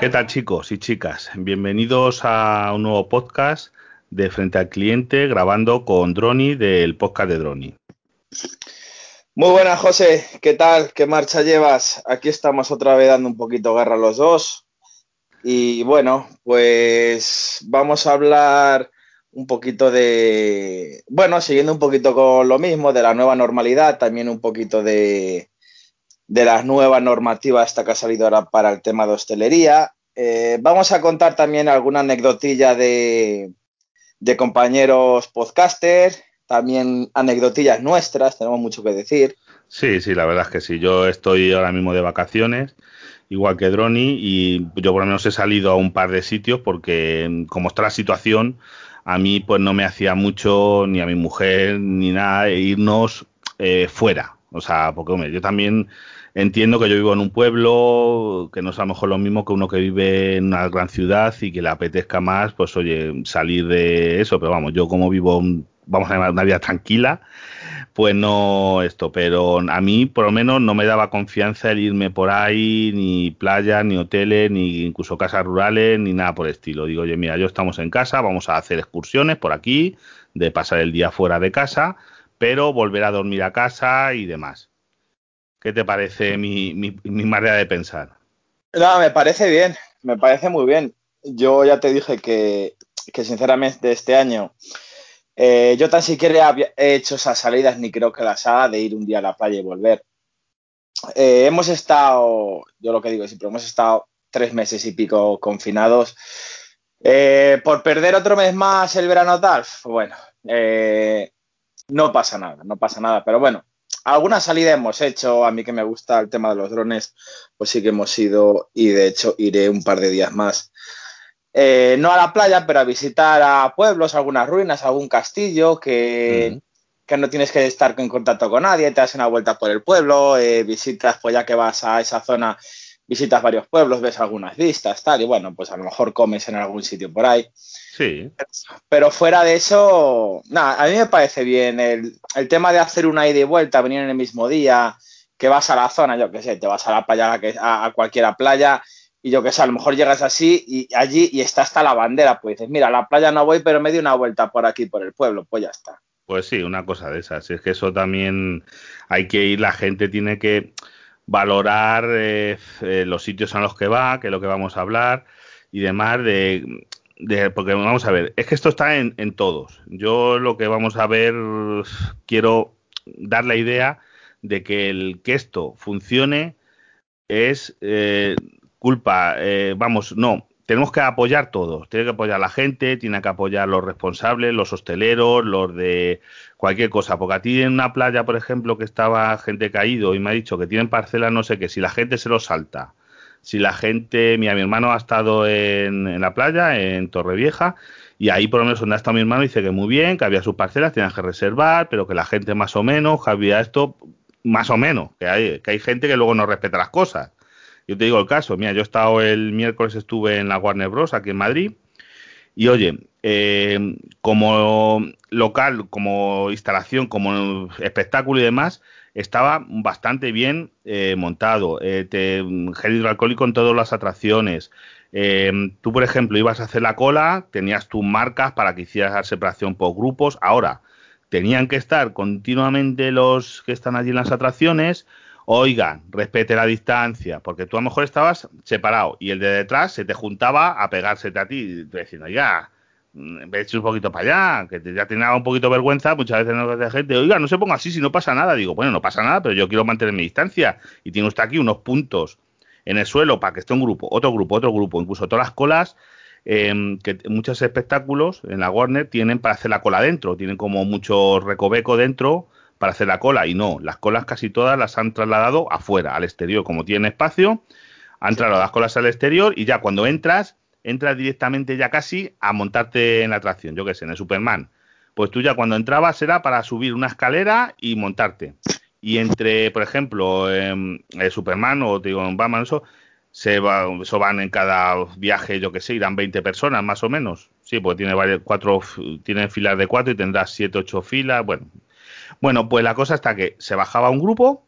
¿Qué tal chicos y chicas? Bienvenidos a un nuevo podcast de Frente al Cliente grabando con Droni del podcast de Droni. Muy buenas José, ¿qué tal? ¿Qué marcha llevas? Aquí estamos otra vez dando un poquito guerra los dos. Y bueno, pues vamos a hablar un poquito de, bueno, siguiendo un poquito con lo mismo, de la nueva normalidad, también un poquito de, de las nuevas normativas esta que ha salido ahora para el tema de hostelería. Eh, vamos a contar también alguna anecdotilla de, de compañeros podcaster, también anecdotillas nuestras, tenemos mucho que decir. Sí, sí, la verdad es que sí. Yo estoy ahora mismo de vacaciones, igual que Droni, y yo por lo menos he salido a un par de sitios porque como está la situación, a mí pues no me hacía mucho, ni a mi mujer, ni nada, irnos eh, fuera. O sea, porque hombre, yo también entiendo que yo vivo en un pueblo, que no es a lo mejor lo mismo que uno que vive en una gran ciudad y que le apetezca más, pues oye, salir de eso, pero vamos, yo como vivo, vamos a llamar una vida tranquila, pues no esto, pero a mí por lo menos no me daba confianza el irme por ahí, ni playa, ni hoteles, ni incluso casas rurales, ni nada por el estilo. Digo, oye, mira, yo estamos en casa, vamos a hacer excursiones por aquí, de pasar el día fuera de casa, pero volver a dormir a casa y demás. ¿Qué te parece mi, manera de pensar? No, me parece bien, me parece muy bien. Yo ya te dije que, sinceramente este año eh, yo tan siquiera he hecho esas salidas ni creo que las haga de ir un día a la playa y volver. Eh, hemos estado, yo lo que digo siempre, hemos estado tres meses y pico confinados. Eh, por perder otro mes más el verano tal, bueno, no pasa nada, no pasa nada, pero bueno, alguna salida hemos hecho, a mí que me gusta el tema de los drones, pues sí que hemos ido y de hecho iré un par de días más. Eh, no a la playa, pero a visitar a pueblos, algunas ruinas, algún castillo que, que, no tienes que estar en contacto con nadie, te das una vuelta por el pueblo, eh, visitas, pues ya que vas a esa zona, visitas varios pueblos, ves algunas vistas, tal, y bueno, pues a lo mejor comes en algún sitio por ahí. Sí. Pero fuera de eso, nada, a mí me parece bien el, tema de hacer una ida y vuelta, venir en el mismo día, que vas a la zona, yo qué sé, te vas a la playa, a, a cualquiera playa, y yo qué sé, a lo mejor llegas así y allí y está hasta la bandera, pues dices, mira, a la playa no voy, pero me di una vuelta por aquí, por el pueblo, pues ya está. Pues sí, una cosa de esas. Es que eso también hay que ir, la gente tiene que valorar eh, eh, los sitios a los que va, que es lo que vamos a hablar y demás, de porque vamos a ver, es que esto está en, todos. Yo lo que vamos a ver, quiero dar la idea de que el que esto funcione es eh, culpa, eh, vamos, no, tenemos que apoyar todos. Tiene que apoyar la gente, tiene que apoyar los responsables, los hosteleros, los de cualquier cosa. Porque a ti en una playa, por ejemplo, que estaba gente caído y me ha dicho que tienen parcelas, no sé qué, si la gente se lo salta si la gente, mira, mi hermano ha estado en, la playa, en Torrevieja, y ahí por lo menos donde ha estado mi hermano dice que muy bien, que había sus parcelas, tenían que reservar, pero que la gente más o menos, que había esto, más o menos, que hay, que hay gente que luego no respeta las cosas. Yo te digo el caso, mira, yo he estado el miércoles, estuve en la Warner Bros. aquí en Madrid, y oye, eh, como local, como instalación, como espectáculo y demás, estaba bastante bien eh, montado. Eh, gel hidroalcohólico en todas las atracciones. Eh, tú, por ejemplo, ibas a hacer la cola, tenías tus marcas para que hicieras la separación por grupos. Ahora, tenían que estar continuamente los que están allí en las atracciones. Oigan, respete la distancia, porque tú a lo mejor estabas separado y el de detrás se te juntaba a pegársete a ti, diciendo, oiga, vete un poquito para allá, que ya tenía un poquito de vergüenza, muchas veces no hace gente, oiga, no se ponga así si no pasa nada. Digo, bueno, no pasa nada, pero yo quiero mantener mi distancia. Y tiene usted aquí unos puntos en el suelo para que esté un grupo, otro grupo, otro grupo, incluso todas las colas, em, que muchos espectáculos en la Warner tienen para hacer la cola dentro, tienen como mucho recoveco dentro para hacer la cola, y no, las colas casi todas las han trasladado afuera, al exterior, como tienen espacio, han trasladado las colas al exterior y ya cuando entras entras directamente ya casi a montarte en la atracción, yo qué sé, en el Superman. Pues tú ya cuando entrabas era para subir una escalera y montarte. Y entre, por ejemplo, el Superman o digo, en Batman, eso, se va, eso van en cada viaje, yo que sé, irán 20 personas más o menos. Sí, pues tiene varias, cuatro, tiene filas de cuatro y tendrás siete, ocho filas. Bueno, bueno, pues la cosa está que se bajaba un grupo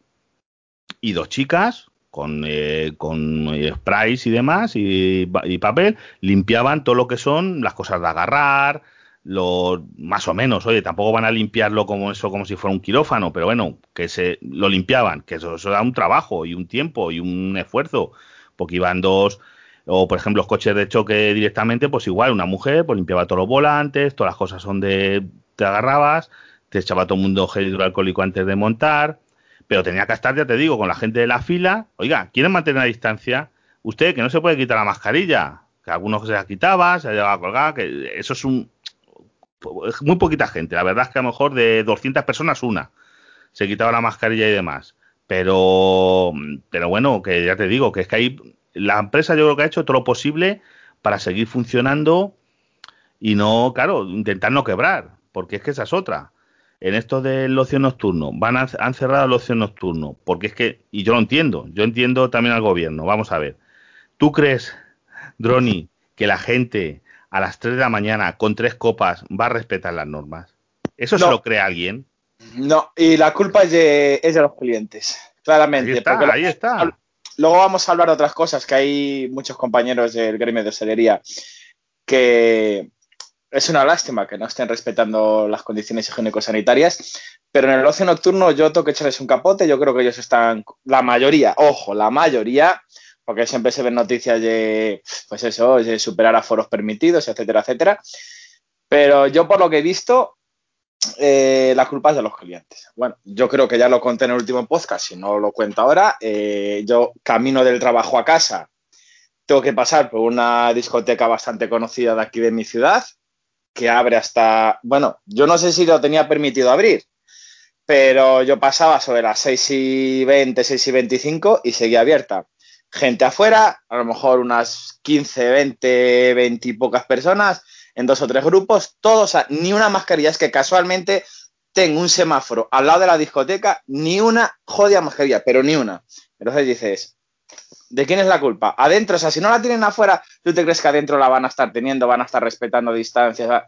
y dos chicas con, eh, con eh, sprays y demás y, papel, limpiaban todo lo que son las cosas de agarrar, lo, más o menos, oye, tampoco van a limpiarlo como eso, como si fuera un quirófano, pero bueno, que se lo limpiaban, que eso, da un trabajo y un tiempo y un esfuerzo, porque iban dos, o por ejemplo los coches de choque directamente, pues igual una mujer pues limpiaba todos los volantes, todas las cosas donde te agarrabas, te echaba todo el mundo gel hidroalcohólico antes de montar, pero tenía que estar, ya te digo, con la gente de la fila, oiga, ¿quieren mantener la distancia? Usted que no se puede quitar la mascarilla, que algunos se la quitaba, se la llevaba a colgar, que eso es un muy poquita gente, la verdad es que a lo mejor de 200 personas una se quitaba la mascarilla y demás. Pero, bueno, que ya te digo, que es que la empresa yo creo que ha hecho todo lo posible para seguir funcionando y no, claro, intentar no quebrar, porque es que esa es otra. En esto del ocio nocturno, van a, han cerrado el ocio nocturno, porque es que, y yo lo entiendo, yo entiendo también al gobierno, vamos a ver. ¿Tú crees, Droni, que la gente a las 3 de la mañana con tres copas va a respetar las normas? ¿Eso se lo cree alguien? No, y la culpa es de, es de los clientes, claramente. Ahí está, ahí está. Luego vamos a hablar de otras cosas, que hay muchos compañeros del gremio de hostelería que es una lástima que no estén respetando las condiciones higiénico-sanitarias, pero en el ocio nocturno yo tengo que echarles un capote, yo creo que ellos están, la mayoría, ojo, la mayoría, porque siempre se ven noticias de, pues eso, de superar aforos permitidos, etcétera, etcétera, pero yo por lo que he visto, eh, la culpa es de los clientes. Bueno, yo creo que ya lo conté en el último podcast, si no lo cuento ahora. Eh, yo camino del trabajo a casa, tengo que pasar por una discoteca bastante conocida de aquí de mi ciudad, que abre hasta, bueno, yo no sé si lo tenía permitido abrir, pero yo pasaba sobre las 6 y 20, 6 y 25 y seguía abierta. Gente afuera, a lo mejor unas 15, 20, 20 y pocas personas, en dos o tres grupos, todos, ni una mascarilla, es que casualmente tengo un semáforo al lado de la discoteca, ni una jodida mascarilla, pero ni una. Entonces dices, ¿de quién es la culpa? Adentro, o sea, si no la tienen afuera, ¿tú te crees que adentro la van a estar teniendo, van a estar respetando distancias?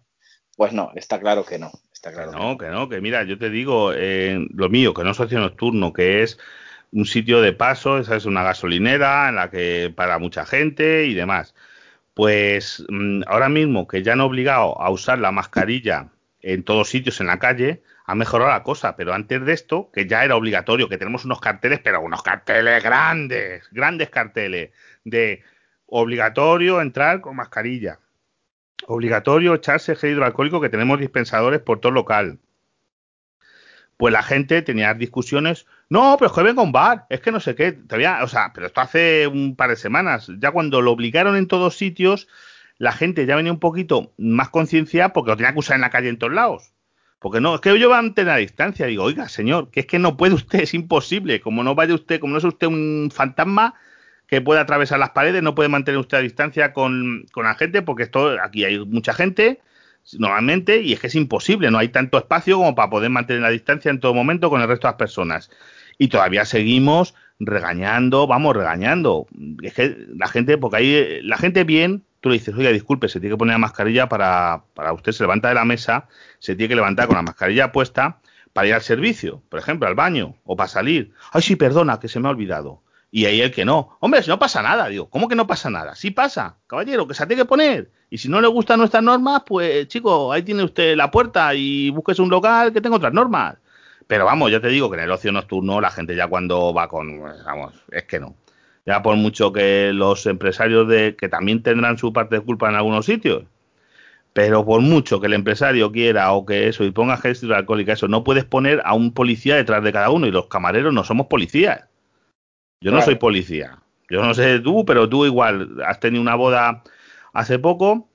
Pues no, está claro que no. Está claro que no, que no, que mira, yo te digo, eh, lo mío, que no es socio nocturno, que es un sitio de paso, esa es una gasolinera en la que para mucha gente y demás. Pues mm, ahora mismo que ya han obligado a usar la mascarilla en todos sitios en la calle, ha mejorado la cosa, pero antes de esto, que ya era obligatorio, que tenemos unos carteles, pero unos carteles grandes, grandes carteles, de obligatorio entrar con mascarilla, obligatorio echarse gel hidroalcohólico, que tenemos dispensadores por todo local. Pues la gente tenía discusiones, no, pero es que vengo a un bar, es que no sé qué, todavía, o sea, pero esto hace un par de semanas, ya cuando lo obligaron en todos sitios, la gente ya venía un poquito más conciencia porque lo tenía que usar en la calle en todos lados. Porque no, es que yo voy a mantener la distancia. Digo, oiga, señor, que es que no puede usted, es imposible. Como no vaya usted, como no es usted un fantasma que puede atravesar las paredes, no puede mantener usted la distancia con, con la gente, porque esto, aquí hay mucha gente, normalmente, y es que es imposible, no hay tanto espacio como para poder mantener la distancia en todo momento con el resto de las personas. Y todavía seguimos regañando, vamos regañando. Es que la gente, porque ahí la gente bien, tú le dices, oye, disculpe, se tiene que poner la mascarilla para, para usted, se levanta de la mesa, se tiene que levantar con la mascarilla puesta para ir al servicio, por ejemplo, al baño o para salir. Ay, sí, perdona, que se me ha olvidado. Y ahí el que no. Hombre, si no pasa nada, digo, ¿cómo que no pasa nada? Sí pasa, caballero, que se tiene que poner. Y si no le gustan nuestras normas, pues, chico, ahí tiene usted la puerta y búsquese un local que tenga otras normas. Pero vamos, ya te digo que en el ocio nocturno la gente ya cuando va con, vamos, es que no ya por mucho que los empresarios de que también tendrán su parte de culpa en algunos sitios, pero por mucho que el empresario quiera o que eso y ponga gel alcohólica, eso no puedes poner a un policía detrás de cada uno y los camareros no somos policías. Yo no soy policía. Yo no sé tú, pero tú igual has tenido una boda hace poco.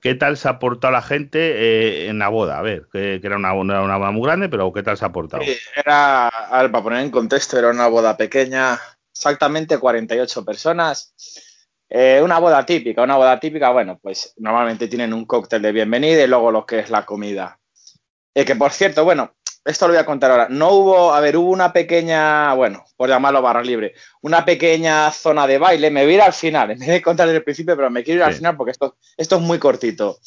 ¿Qué tal se ha portado la gente eh, en la boda? A ver, que, era una, una, boda muy grande, pero ¿qué tal se ha portado? era, a ver, para poner en contexto, era una boda pequeña, exactamente 48 personas. Eh, una boda típica, una boda típica, bueno, pues normalmente tienen un cóctel de bienvenida y luego lo que es la comida. Eh, que por cierto, bueno, esto lo voy a contar ahora. No hubo, a ver, hubo una pequeña, bueno, por llamarlo barra libre, una pequeña zona de baile. Me voy a ir al final, en vez de contar desde el principio, pero me quiero ir al final porque esto, esto es muy cortito.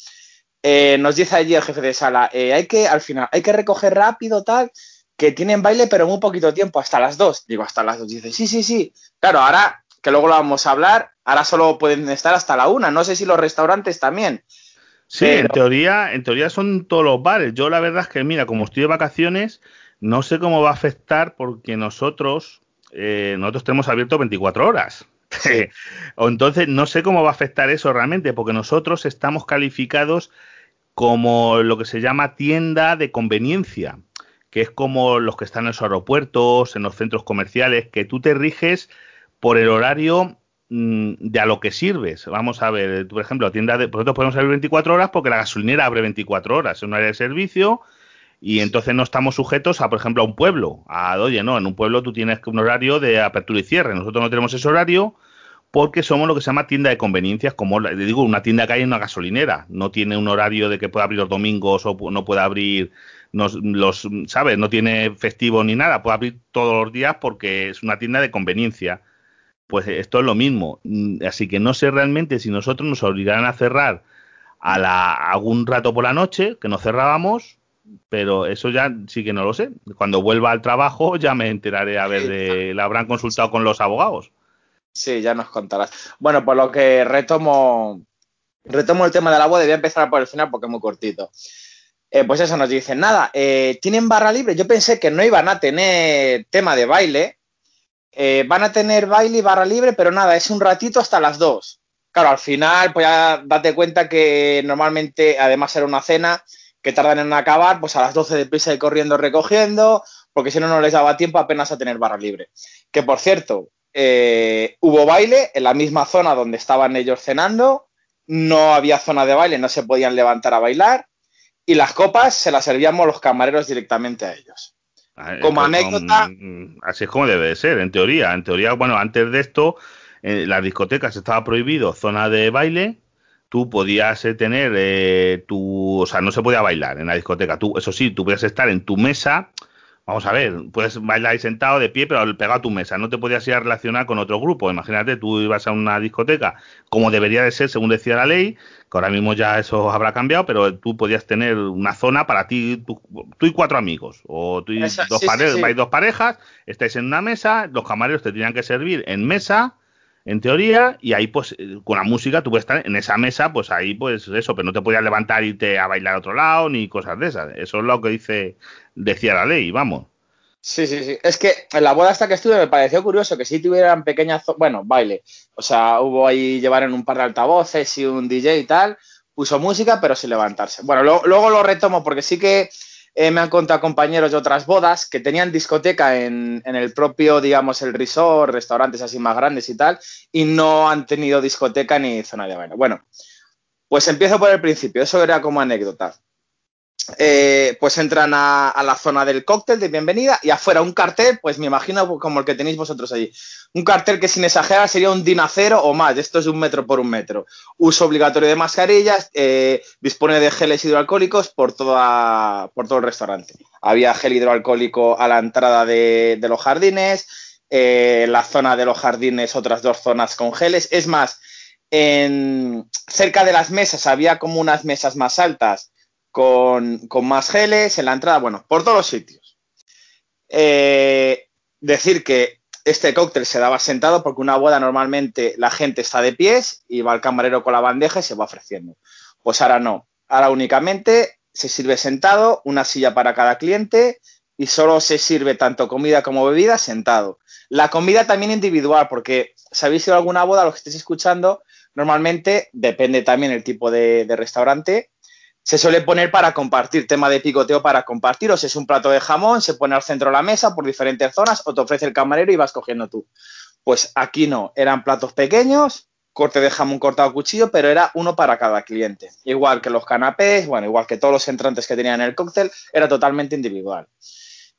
Eh, nos dice allí el jefe de sala, hay que, al final, hay que recoger rápido, tal, que tienen baile, pero muy poquito tiempo, hasta las 2. Digo, hasta las 2. Dice, sí, sí, sí. Claro, ahora que luego lo vamos a hablar, ahora solo pueden estar hasta la 1. No sé si los restaurantes también. Sí, en teoría, en teoría son todos los bares. Yo la verdad es que, mira, como estoy de vacaciones, no sé cómo va a afectar porque nosotros, eh, nosotros tenemos abierto 24 horas. o entonces no sé cómo va a afectar eso realmente, porque nosotros estamos calificados como lo que se llama tienda de conveniencia, que es como los que están en los aeropuertos, en los centros comerciales, que tú te riges por el horario Mm, de a lo que sirves. Vamos a ver, por ejemplo, tienda de, nosotros podemos abrir 24 horas porque la gasolinera abre 24 horas, es un área de servicio y entonces no estamos sujetos a, por ejemplo, a un pueblo. A, oye, no, en un pueblo tú tienes un horario de apertura y cierre. Nosotros no tenemos ese horario porque somos lo que se llama tienda de conveniencias, como digo, una tienda que hay en una gasolinera. No tiene un horario de que pueda abrir los domingos o no pueda abrir los, ¿sabes? No tiene festivo ni nada, puede abrir todos los días porque es una tienda de conveniencia pues esto es lo mismo. Mm, así que no sé realmente si nosotros nos obligarán a cerrar a la, algún rato por la noche, que nos cerrábamos, pero eso ya sí que no lo sé. Cuando vuelva al trabajo ya me enteraré a ver de, la habrán consultado con los abogados. Sí, ya nos contarás. Bueno, por lo que retomo, retomo el tema de la boda, voy a empezar por el final porque es muy cortito. Eh, pues eso nos dicen, nada, eh, ¿tienen barra libre? Yo pensé que no iban a tener tema de baile, eh, van a tener baile y barra libre, pero nada, es un ratito hasta las 2. Claro, al final, pues ya date cuenta que normalmente, además era una cena, que tardan en acabar, pues a las 12 de prisa y corriendo recogiendo, porque si no, no les daba tiempo apenas a tener barra libre. Que por cierto, hubo baile en la misma zona donde estaban ellos cenando, no había zona de baile, no se podían levantar a bailar, y las copas se las servíamos los camareros directamente a ellos. Ah, como anécdota. Mm, así es como debe de ser, en teoría. En teoría, bueno, antes de esto, en las discotecas estaba prohibido zona de baile. Tú podías eh, tener eh, tu. O sea, no se podía bailar en la discoteca. Tú, eso sí, tú podías estar en tu mesa Vamos a ver, puedes bailar ahí sentado de pie, pero pegado a tu mesa. No te podías ir a relacionar con otro grupo. Imagínate, tú ibas a una discoteca, como debería de ser, según decía la ley, que ahora mismo ya eso habrá cambiado, pero tú podías tener una zona para ti, tú, y cuatro amigos. O tú y dos, vais dos parejas, estáis en una mesa, los camareros te tenían que servir en mesa en teoría, y ahí pues con la música tú puedes estar en esa mesa, pues ahí pues eso, pero no te podías levantar y irte a bailar a otro lado ni cosas de esas. Eso es lo que dice decía la ley, vamos. Sí, sí, sí. Es que en la boda hasta que estuve me pareció curioso que sí tuvieran pequeñas, bueno, baile. O sea, hubo ahí llevar en un par de altavoces y un DJ y tal. Puso música, pero sin levantarse. Bueno, luego lo retomo porque sí que eh, me han contado compañeros de otras bodas que tenían discoteca en, en, el propio, digamos, el resort, restaurantes así más grandes y tal, y no han tenido discoteca ni zona de baile. Bueno, pues empiezo por el principio, eso era como anécdota. Eh, pues entran a, la zona del cóctel de bienvenida y afuera un cartel, pues me imagino como el que tenéis vosotros allí. Un cartel que sin exagerar sería un dinacero o más, esto es un metro por un metro. Uso obligatorio de mascarillas, eh, dispone de geles hidroalcohólicos por, toda, por todo el restaurante. Había gel hidroalcohólico a la entrada de, los jardines, eh, la zona de los jardines otras dos zonas con geles. Es más, en, cerca de las mesas había como unas mesas más altas con, más geles en la entrada, bueno, por todos los sitios. Eh, decir que este cóctel se daba sentado porque una boda normalmente la gente está de pies y va el camarero con la bandeja y se va ofreciendo. Pues ahora no, ahora únicamente se sirve sentado, una silla para cada cliente y solo se sirve tanto comida como bebida sentado. La comida también individual, porque si habéis ido a alguna boda, lo que estéis escuchando, normalmente depende también el tipo de restaurante, se suele poner para compartir, tema de picoteo para compartir, o si es un plato de jamón, se pone al centro de la mesa por diferentes zonas, o te ofrece el camarero y vas cogiendo tú. Pues aquí no, eran platos pequeños, corte de jamón cortado a cuchillo, pero era uno para cada cliente. Igual que los canapés, bueno, igual que todos los entrantes que tenían en el cóctel, era totalmente individual.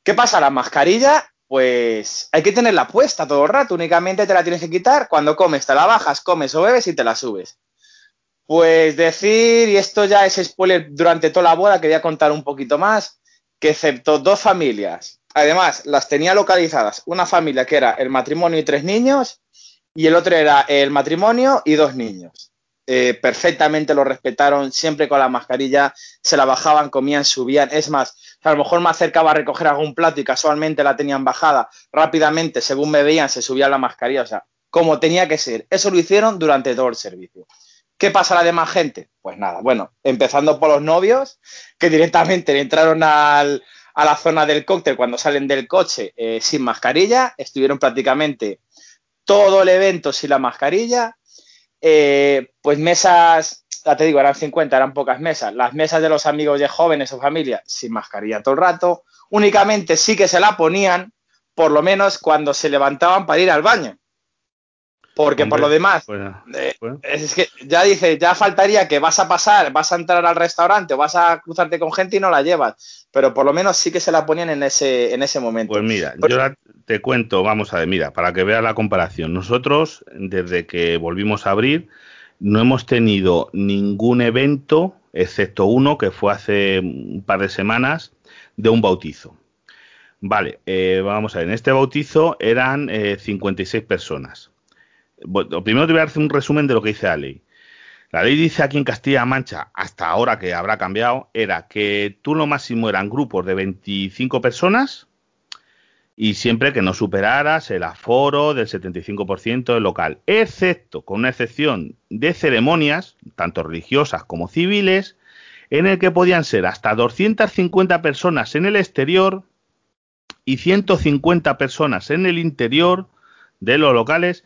¿Qué pasa? La mascarilla, pues hay que tenerla puesta todo el rato, únicamente te la tienes que quitar cuando comes, te la bajas, comes o bebes y te la subes. Pues decir, y esto ya es spoiler durante toda la boda, quería contar un poquito más, que excepto dos familias, además las tenía localizadas, una familia que era el matrimonio y tres niños, y el otro era el matrimonio y dos niños. Eh, perfectamente lo respetaron, siempre con la mascarilla, se la bajaban, comían, subían. Es más, a lo mejor me acercaba a recoger algún plato y casualmente la tenían bajada, rápidamente, según me veían, se subía la mascarilla, o sea, como tenía que ser. Eso lo hicieron durante todo el servicio. ¿Qué pasa a la demás gente? Pues nada, bueno, empezando por los novios, que directamente entraron al, a la zona del cóctel cuando salen del coche eh, sin mascarilla, estuvieron prácticamente todo el evento sin la mascarilla, eh, pues mesas, ya te digo, eran 50, eran pocas mesas, las mesas de los amigos de jóvenes o familia sin mascarilla todo el rato, únicamente sí que se la ponían, por lo menos cuando se levantaban para ir al baño. Porque por lo demás, eh, es que ya dice, ya faltaría que vas a pasar, vas a entrar al restaurante o vas a cruzarte con gente y no la llevas. Pero por lo menos sí que se la ponían en ese, en ese momento. Pues mira, yo te cuento, vamos a ver, mira, para que veas la comparación. Nosotros, desde que volvimos a abrir, no hemos tenido ningún evento, excepto uno que fue hace un par de semanas, de un bautizo. Vale, eh, vamos a ver, en este bautizo eran 56 eh, personas bueno, primero te voy a hacer un resumen de lo que dice la ley. La ley dice aquí en Castilla-La Mancha, hasta ahora que habrá cambiado, era que tú lo máximo eran grupos de 25 personas y siempre que no superaras el aforo del 75% del local, excepto con una excepción de ceremonias, tanto religiosas como civiles, en el que podían ser hasta 250 personas en el exterior y 150 personas en el interior de los locales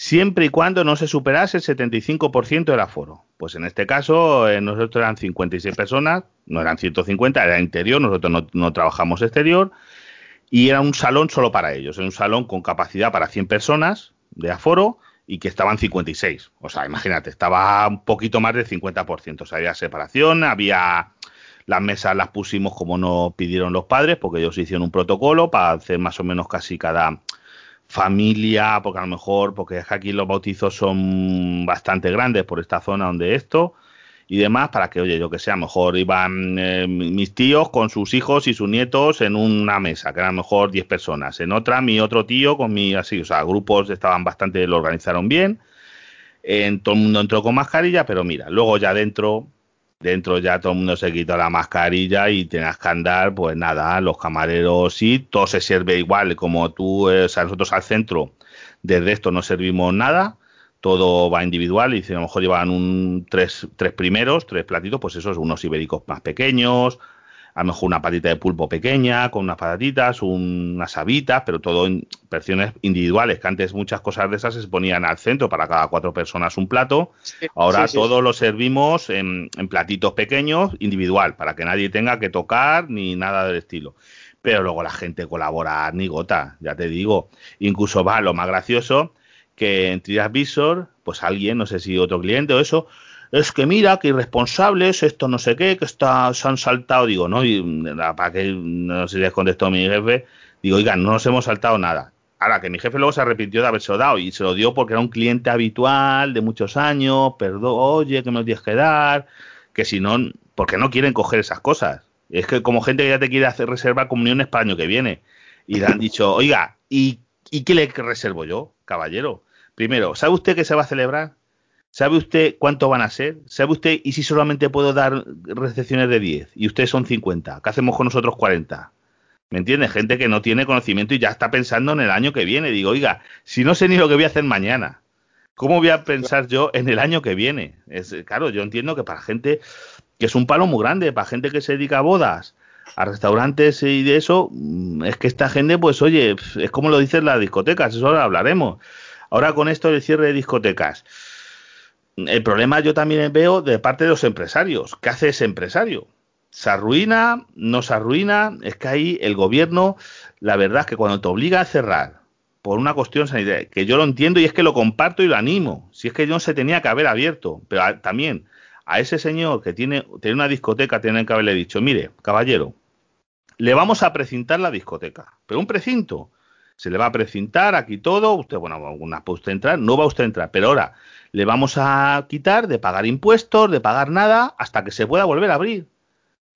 siempre y cuando no se superase el 75% del aforo. Pues en este caso, eh, nosotros eran 56 personas, no eran 150, era interior, nosotros no, trabajamos exterior, y era un salón solo para ellos, era un salón con capacidad para 100 personas de aforo y que estaban 56. O sea, imagínate, estaba un poquito más del 50%, o sea, había separación, había... Las mesas las pusimos como nos pidieron los padres, porque ellos hicieron un protocolo para hacer más o menos casi cada familia, porque a lo mejor, porque aquí los bautizos son bastante grandes por esta zona donde esto y demás, para que, oye, yo que sé, a lo mejor iban eh, mis tíos con sus hijos y sus nietos en una mesa, que eran mejor 10 personas, en otra mi otro tío con mi, así, o sea, grupos estaban bastante, lo organizaron bien, en, todo el mundo entró con mascarilla, pero mira, luego ya dentro dentro ya todo el mundo se quitó la mascarilla y tenías que andar, pues nada, los camareros sí, todo se sirve igual, como tú, eh, o sea, nosotros al centro, desde esto no servimos nada, todo va individual, y si a lo mejor llevan un tres, tres primeros, tres platitos, pues esos, unos ibéricos más pequeños, a lo mejor una patita de pulpo pequeña, con unas patatitas, unas habitas, pero todo en versiones individuales, que antes muchas cosas de esas se ponían al centro para cada cuatro personas un plato. Ahora todo lo servimos en, platitos pequeños, individual, para que nadie tenga que tocar ni nada del estilo. Pero luego la gente colabora ni gota, ya te digo. Incluso va lo más gracioso que en Trias Visor, pues alguien, no sé si otro cliente o eso, es que mira, que irresponsables, esto no sé qué, que está, se han saltado, digo, ¿no? Y para que no se les contestó mi jefe, digo, oigan, no nos hemos saltado nada. Ahora, que mi jefe luego se arrepintió de haberse dado y se lo dio porque era un cliente habitual de muchos años, perdón, oye, que me lo tienes que dar, que si no, porque no quieren coger esas cosas. Es que como gente que ya te quiere hacer reserva comuniones para el año que viene. Y le han dicho, oiga, ¿y, ¿y qué le reservo yo, caballero? Primero, ¿sabe usted que se va a celebrar? ¿Sabe usted cuánto van a ser? ¿Sabe usted y si solamente puedo dar recepciones de 10 y ustedes son 50? ¿Qué hacemos con nosotros 40? ¿Me entiende? Gente que no tiene conocimiento y ya está pensando en el año que viene. Digo, oiga, si no sé ni lo que voy a hacer mañana, ¿cómo voy a pensar yo en el año que viene? Es, claro, yo entiendo que para gente que es un palo muy grande, para gente que se dedica a bodas, a restaurantes y de eso, mm, es que esta gente, pues oye, es como lo dicen las discotecas, eso ahora hablaremos. Ahora con esto del cierre de discotecas el problema yo también veo de parte de los empresarios. ¿Qué hace ese empresario? ¿Se arruina? ¿No se arruina? Es que ahí el gobierno, la verdad es que cuando te obliga a cerrar por una cuestión sanitaria, que yo lo entiendo y es que lo comparto y lo animo, si es que no se tenía que haber abierto, pero también a ese señor que tiene, tiene una discoteca, tienen que haberle dicho, mire, caballero, le vamos a precintar la discoteca, pero un precinto, se le va a precintar aquí todo, usted, bueno, una puede usted entrar, no va usted a entrar, pero ahora le vamos a quitar de pagar impuestos, de pagar nada, hasta que se pueda volver a abrir.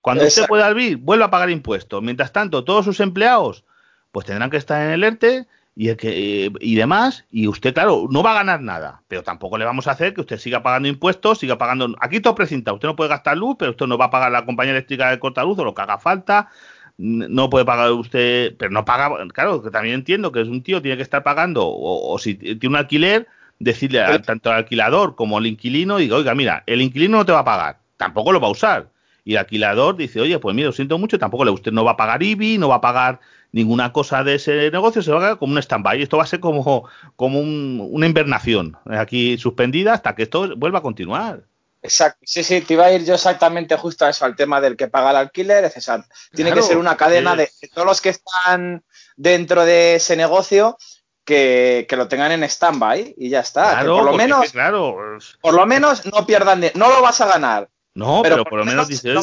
Cuando usted pueda abrir, vuelva a pagar impuestos. Mientras tanto, todos sus empleados, pues tendrán que estar en el ERTE y, el que, y demás, y usted, claro, no va a ganar nada, pero tampoco le vamos a hacer que usted siga pagando impuestos, siga pagando... Aquí todo precintado, usted no puede gastar luz, pero usted no va a pagar la compañía eléctrica de corta luz o lo que haga falta, no puede pagar usted, pero no paga, claro, que también entiendo que es un tío, tiene que estar pagando, o, si tiene un alquiler, decirle a, tanto al alquilador como al inquilino, diga, oiga, mira, el inquilino no te va a pagar, tampoco lo va a usar. Y el alquilador dice, oye, pues mira, lo siento mucho, tampoco le, usted no va a pagar IBI, no va a pagar ninguna cosa de ese negocio, se va a quedar como un stand-by. Esto va a ser como, como una invernación aquí suspendida hasta que esto vuelva a continuar. Exacto, sí, sí, te iba a ir yo exactamente justo a eso, al tema del que paga el alquiler, es Tiene que ser una cadena de, todos los que están dentro de ese negocio que, lo tengan en stand-by y ya está. por lo menos, claro. por lo menos no pierdan, no lo vas a ganar. No, pero, por, lo menos, dice,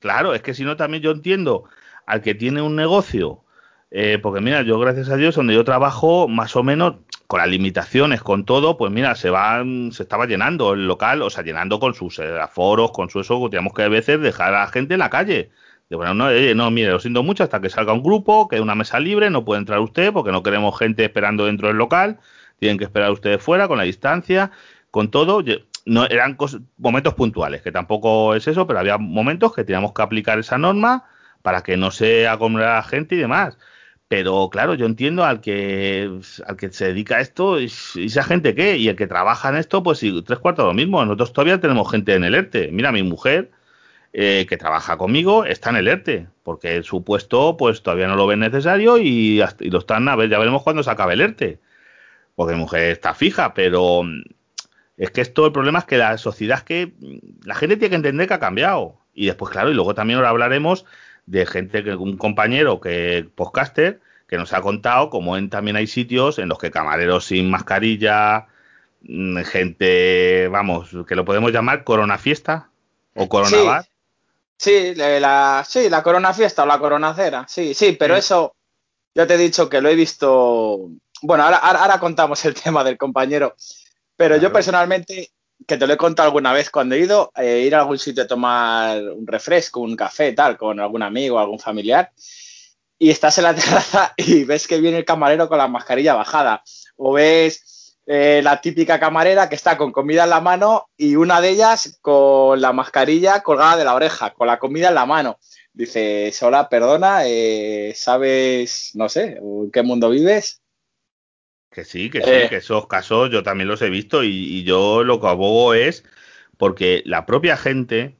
Claro, es que si no también yo entiendo al que tiene un negocio, eh, porque mira, yo gracias a Dios donde yo trabajo, más o menos con las limitaciones, con todo, pues mira, se va, se estaba llenando el local, o sea, llenando con sus eh, aforos, con su eso, teníamos que a veces dejar a la gente en la calle. Bueno, no, no, mire, lo siento mucho, hasta que salga un grupo, que hay una mesa libre, no puede entrar usted porque no queremos gente esperando dentro del local, tienen que esperar ustedes fuera con la distancia, con todo. No, eran momentos puntuales, que tampoco es eso, pero había momentos que teníamos que aplicar esa norma para que no se la gente y demás. Pero claro, yo entiendo al que al que se dedica a esto, ¿y esa gente qué? Y el que trabaja en esto, pues sí, tres cuartos lo mismo. Nosotros todavía tenemos gente en el ERTE. Mira, mi mujer, eh, que trabaja conmigo, está en el ERTE, porque su puesto, pues todavía no lo ven necesario y, y lo están, a ver, ya veremos cuándo se acabe el ERTE. Porque mi mujer está fija, pero es que esto, el problema es que la sociedad es que la gente tiene que entender que ha cambiado. Y después, claro, y luego también ahora hablaremos de gente que un compañero que podcaster que nos ha contado como en, también hay sitios en los que camareros sin mascarilla, mm, gente, vamos, que lo podemos llamar corona fiesta o corona Sí, la, sí, la corona fiesta o la corona cera, sí, sí, pero eso ya te he dicho que lo he visto. Bueno, ahora, ahora, contamos el tema del compañero, pero yo personalmente que te lo he contado alguna vez cuando he ido, eh, ir a algún sitio a tomar un refresco, un café, tal, con algún amigo, algún familiar, y estás en la terraza y ves que viene el camarero con la mascarilla bajada, o ves eh, la típica camarera que está con comida en la mano y una de ellas con la mascarilla colgada de la oreja, con la comida en la mano. Dice, hola, perdona, eh, ¿sabes, no sé, en qué mundo vives? Que sí, que sí, eh. que esos casos yo también los he visto y, yo lo que abogo es porque la propia gente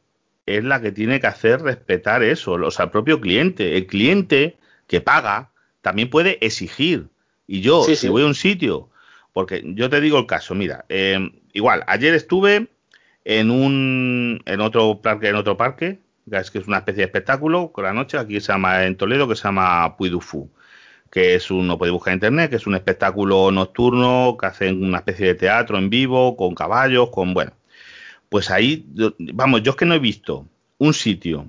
es la que tiene que hacer respetar eso, o sea, el propio cliente. El cliente que paga también puede exigir. Y yo, si voy a un sitio, porque yo te digo el caso, mira, eh, igual, ayer estuve en un, en otro parque, en otro parque, que es una especie de espectáculo con la noche, aquí se llama en Toledo, que se llama Puy du Fou que es un, no puede buscar en internet, que es un espectáculo nocturno que hacen una especie de teatro en vivo, con caballos, con, bueno, pues ahí, vamos, yo es que no he visto un sitio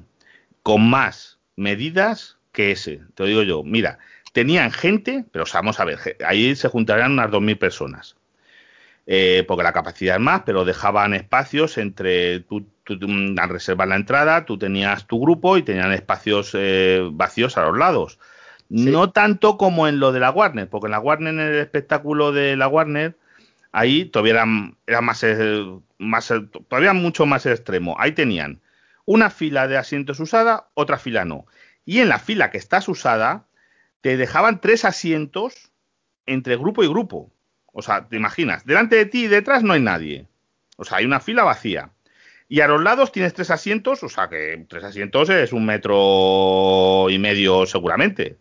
con más medidas que ese, te lo digo yo, mira, tenían gente, pero vamos a ver, ahí se juntarían unas 2.000 personas. Eh, porque la capacidad es más, pero dejaban espacios entre tú, tú, al reservar la entrada, tú tenías tu grupo y tenían espacios eh, vacíos a los lados. No tanto como en lo de la Warner, porque en la Warner, en el espectáculo de la Warner, ahí todavía era, más, eh, más, todavía mucho más extremo. Ahí tenían una fila de asientos usada, otra fila no. Y en la fila que estás usada, te dejaban tres asientos entre grupo y grupo. O sea, te imaginas, delante de ti y detrás no hay nadie. O sea, hay una fila vacía. Y a los lados tienes tres asientos, o sea que tres asientos es un metro y medio seguramente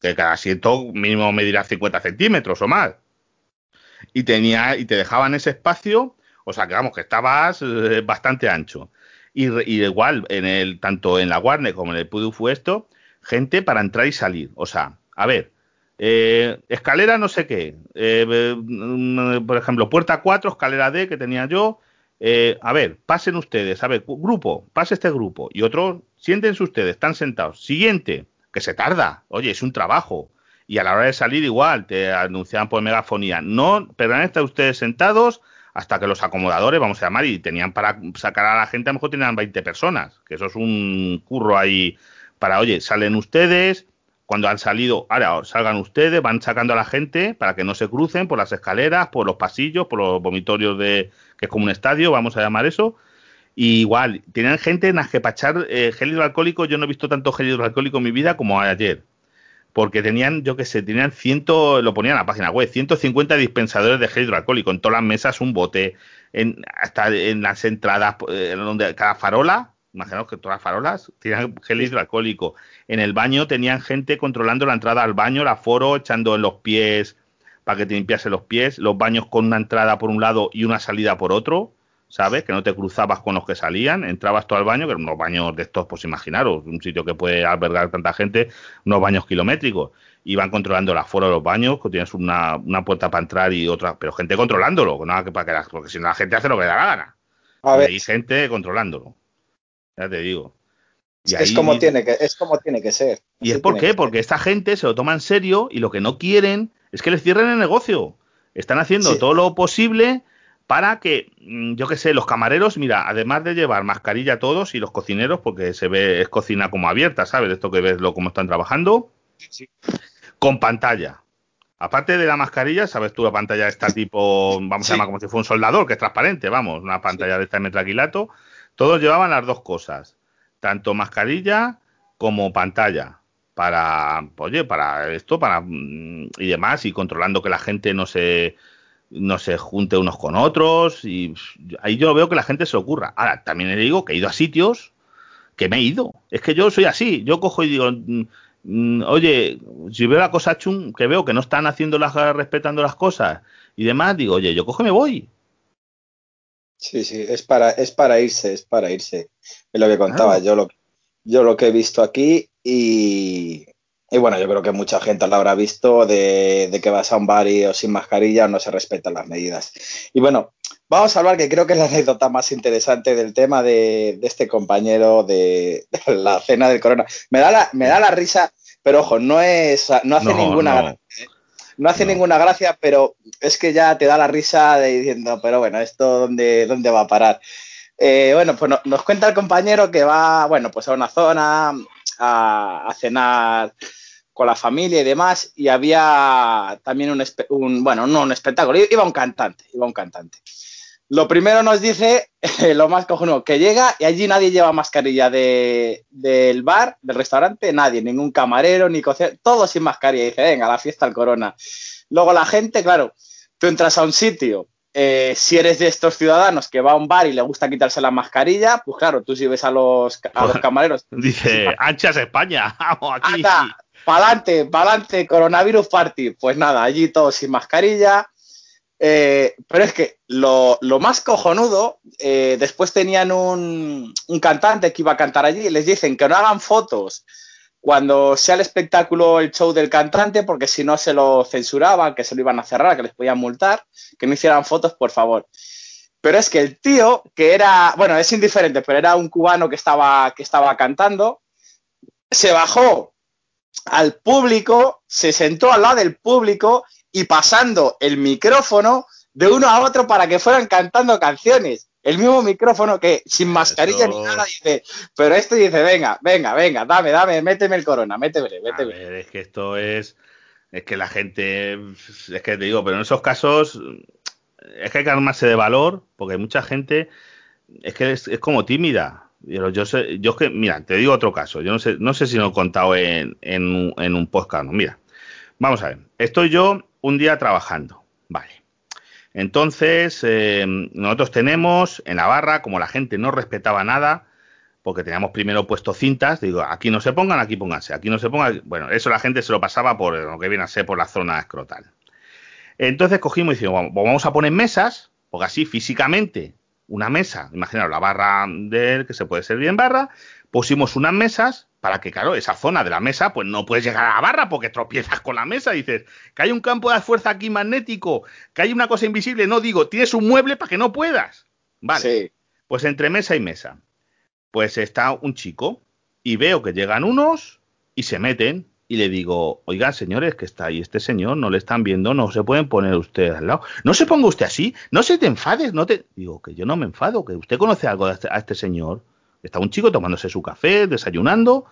que cada asiento mínimo medirá 50 centímetros o más. Y tenía, y te dejaban ese espacio, o sea que vamos, que estabas eh, bastante ancho. Y, igual, en el, tanto en la Warner como en el Pudu fue esto, gente para entrar y salir. O sea, a ver, eh, escalera no sé qué. Eh, mm, por ejemplo, puerta 4, escalera D que tenía yo. a ver, pasen ustedes, a ver, grupo, pase este grupo. Y otro, siéntense ustedes, están sentados. Siguiente, que se tarda. Oye, es un trabajo. Y a la hora de salir igual, te anunciaban por megafonía. No permanezcan ustedes sentados hasta que los acomodadores, vamos a llamar, y tenían para sacar a la gente, a lo mejor tenían 20 personas, que eso es un curro ahí para, oye, salen ustedes, cuando han salido, ahora salgan ustedes, van sacando a la gente para que no se crucen por las escaleras, por los pasillos, por los vomitorios de, que es como un estadio, vamos a llamar eso, Y igual, tenían gente en las que para echar eh, gel hidroalcohólico, yo no he visto tanto gel hidroalcohólico en mi vida como ayer. Porque tenían, yo qué sé, tenían ciento, lo ponían en la página web, 150 dispensadores de gel hidroalcohólico. En todas las mesas un bote, en, hasta en las entradas, eh, donde cada farola, imaginaos que todas las farolas tenían gel hidroalcohólico. En el baño tenían gente controlando la entrada al baño, el aforo, echando en los pies para que te limpiase los pies, los baños con una entrada por un lado y una salida por otro ¿sabes? Que no te cruzabas con los que salían, entrabas tú al baño, que eran unos baños de estos, pues imaginaros, un sitio que puede albergar tanta gente, unos baños kilométricos. Iban controlando el aforo de los baños, que tienes una, una puerta para entrar y otra, pero gente controlándolo, nada que para que la, porque si no la gente hace lo que le da la gana. A ver. hay gente controlándolo. Ya te digo. es, como tiene que, es como tiene que ser. ¿Y es por qué? Porque esta gente se lo toma en serio y lo que no quieren es que les cierren el negocio. Están haciendo todo lo posible para que, mm, yo qué sé, los camareros, mira, además de llevar mascarilla todos y los cocineros, porque se ve, es cocina como abierta, ¿sabes? Esto que ves lo cómo están trabajando, sí. con pantalla. Aparte de la mascarilla, sabes tú, la pantalla está tipo, vamos a llamar como si fuera un soldador, que es transparente, vamos, una pantalla de esta de metraquilato. Todos llevaban las dos cosas, tanto mascarilla como pantalla para, oye, para esto, para mm, y demás, y controlando que la gente no se no se junte unos con otros y ahí yo veo que la gente se ocurra. Ahora, también le digo que he ido a sitios que me he ido. Es que yo soy así, yo cojo y digo, mm, mm, oye, si veo la cosa chum, que veo que no están haciendo las, respetando las cosas y demás, digo, oye, yo cojo y me voy. Sí, sí, es para, es para irse, es para irse. Es lo que contaba, yo, lo, yo lo que he visto aquí y, y bueno, yo creo que mucha gente lo habrá visto de, que vas a un bar y o sin mascarilla no se respetan las medidas. Y bueno, vamos a hablar que creo que es la anécdota más interesante del tema de, este compañero de, la cena del corona. Me da la, me da la risa, pero ojo, no es, no hace ninguna. No hace ninguna gracia, pero es que ya te da la risa de diciendo, pero bueno, esto dónde, dónde va a parar. Eh, bueno, pues nos cuenta el compañero que va, bueno, pues a una zona a, a cenar con la familia y demás, y había también un, bueno, no un espectáculo, iba un cantante, iba un cantante. Lo primero nos dice, lo más cojonudo, que llega y allí nadie lleva mascarilla del bar, del restaurante, nadie, ningún camarero, ni cocinero, todo sin mascarilla. Y dice, venga, la fiesta al corona. Luego la gente, claro, tú entras a un sitio, eh, si eres de estos ciudadanos que va a un bar y le gusta quitarse la mascarilla, pues claro, tú si ves a los, a los camareros. Dice, anchas España, vamos aquí pa'lante, pa'lante, coronavirus party. Pues nada, allí todos sin mascarilla. Eh, pero es que lo, más cojonudo, eh, después tenían un, cantante que iba a cantar allí y les dicen que no hagan fotos cuando sea el espectáculo, el show del cantante, porque si no se lo censuraban, que se lo iban a cerrar, que les podían multar, que no hicieran fotos, por favor. Pero es que el tío, que era, bueno, es indiferente, pero era un cubano que estaba, que estaba cantando, se bajó al público, se sentó al lado del público y pasando el micrófono de uno a otro para que fueran cantando canciones. El mismo micrófono que sin mascarilla ni nada dice, pero este dice, venga, venga, venga, dame, dame, méteme el corona, méteme, méteme. es que esto es, es que la gente, es que te digo, pero en esos casos es que hay que armarse de valor, porque hay mucha gente, es que es como tímida. Yo sé, yo que, mira, te digo otro caso. Yo no sé, no sé si lo he contado en, en, en un podcast. No. Mira, vamos a ver. Estoy yo un día trabajando. Vale. Entonces, eh, nosotros tenemos en la barra, como la gente no respetaba nada, porque teníamos primero puesto cintas, digo, aquí no se pongan, aquí pónganse, aquí no se pongan. Bueno, eso la gente se lo pasaba por lo que viene a ser por la zona escrotal. Entonces cogimos y dijimos, vamos a poner mesas, porque así físicamente una mesa, imaginaos la barra del que se puede servir en barra, pusimos unas mesas para que, claro, esa zona de la mesa, pues no puedes llegar a la barra porque tropiezas con la mesa. Dices, que hay un campo de fuerza aquí magnético, que hay una cosa invisible. No digo, tienes un mueble para que no puedas. Vale. Pues entre mesa y mesa, pues está un chico y veo que llegan unos y se meten y le digo, oiga, señores, que está ahí este señor, no le están viendo, no se pueden poner ustedes al lado. No se ponga usted así, no se te enfades, no te... Digo, que yo no me enfado, que usted conoce algo a este, este señor. Está un chico tomándose su café, desayunando,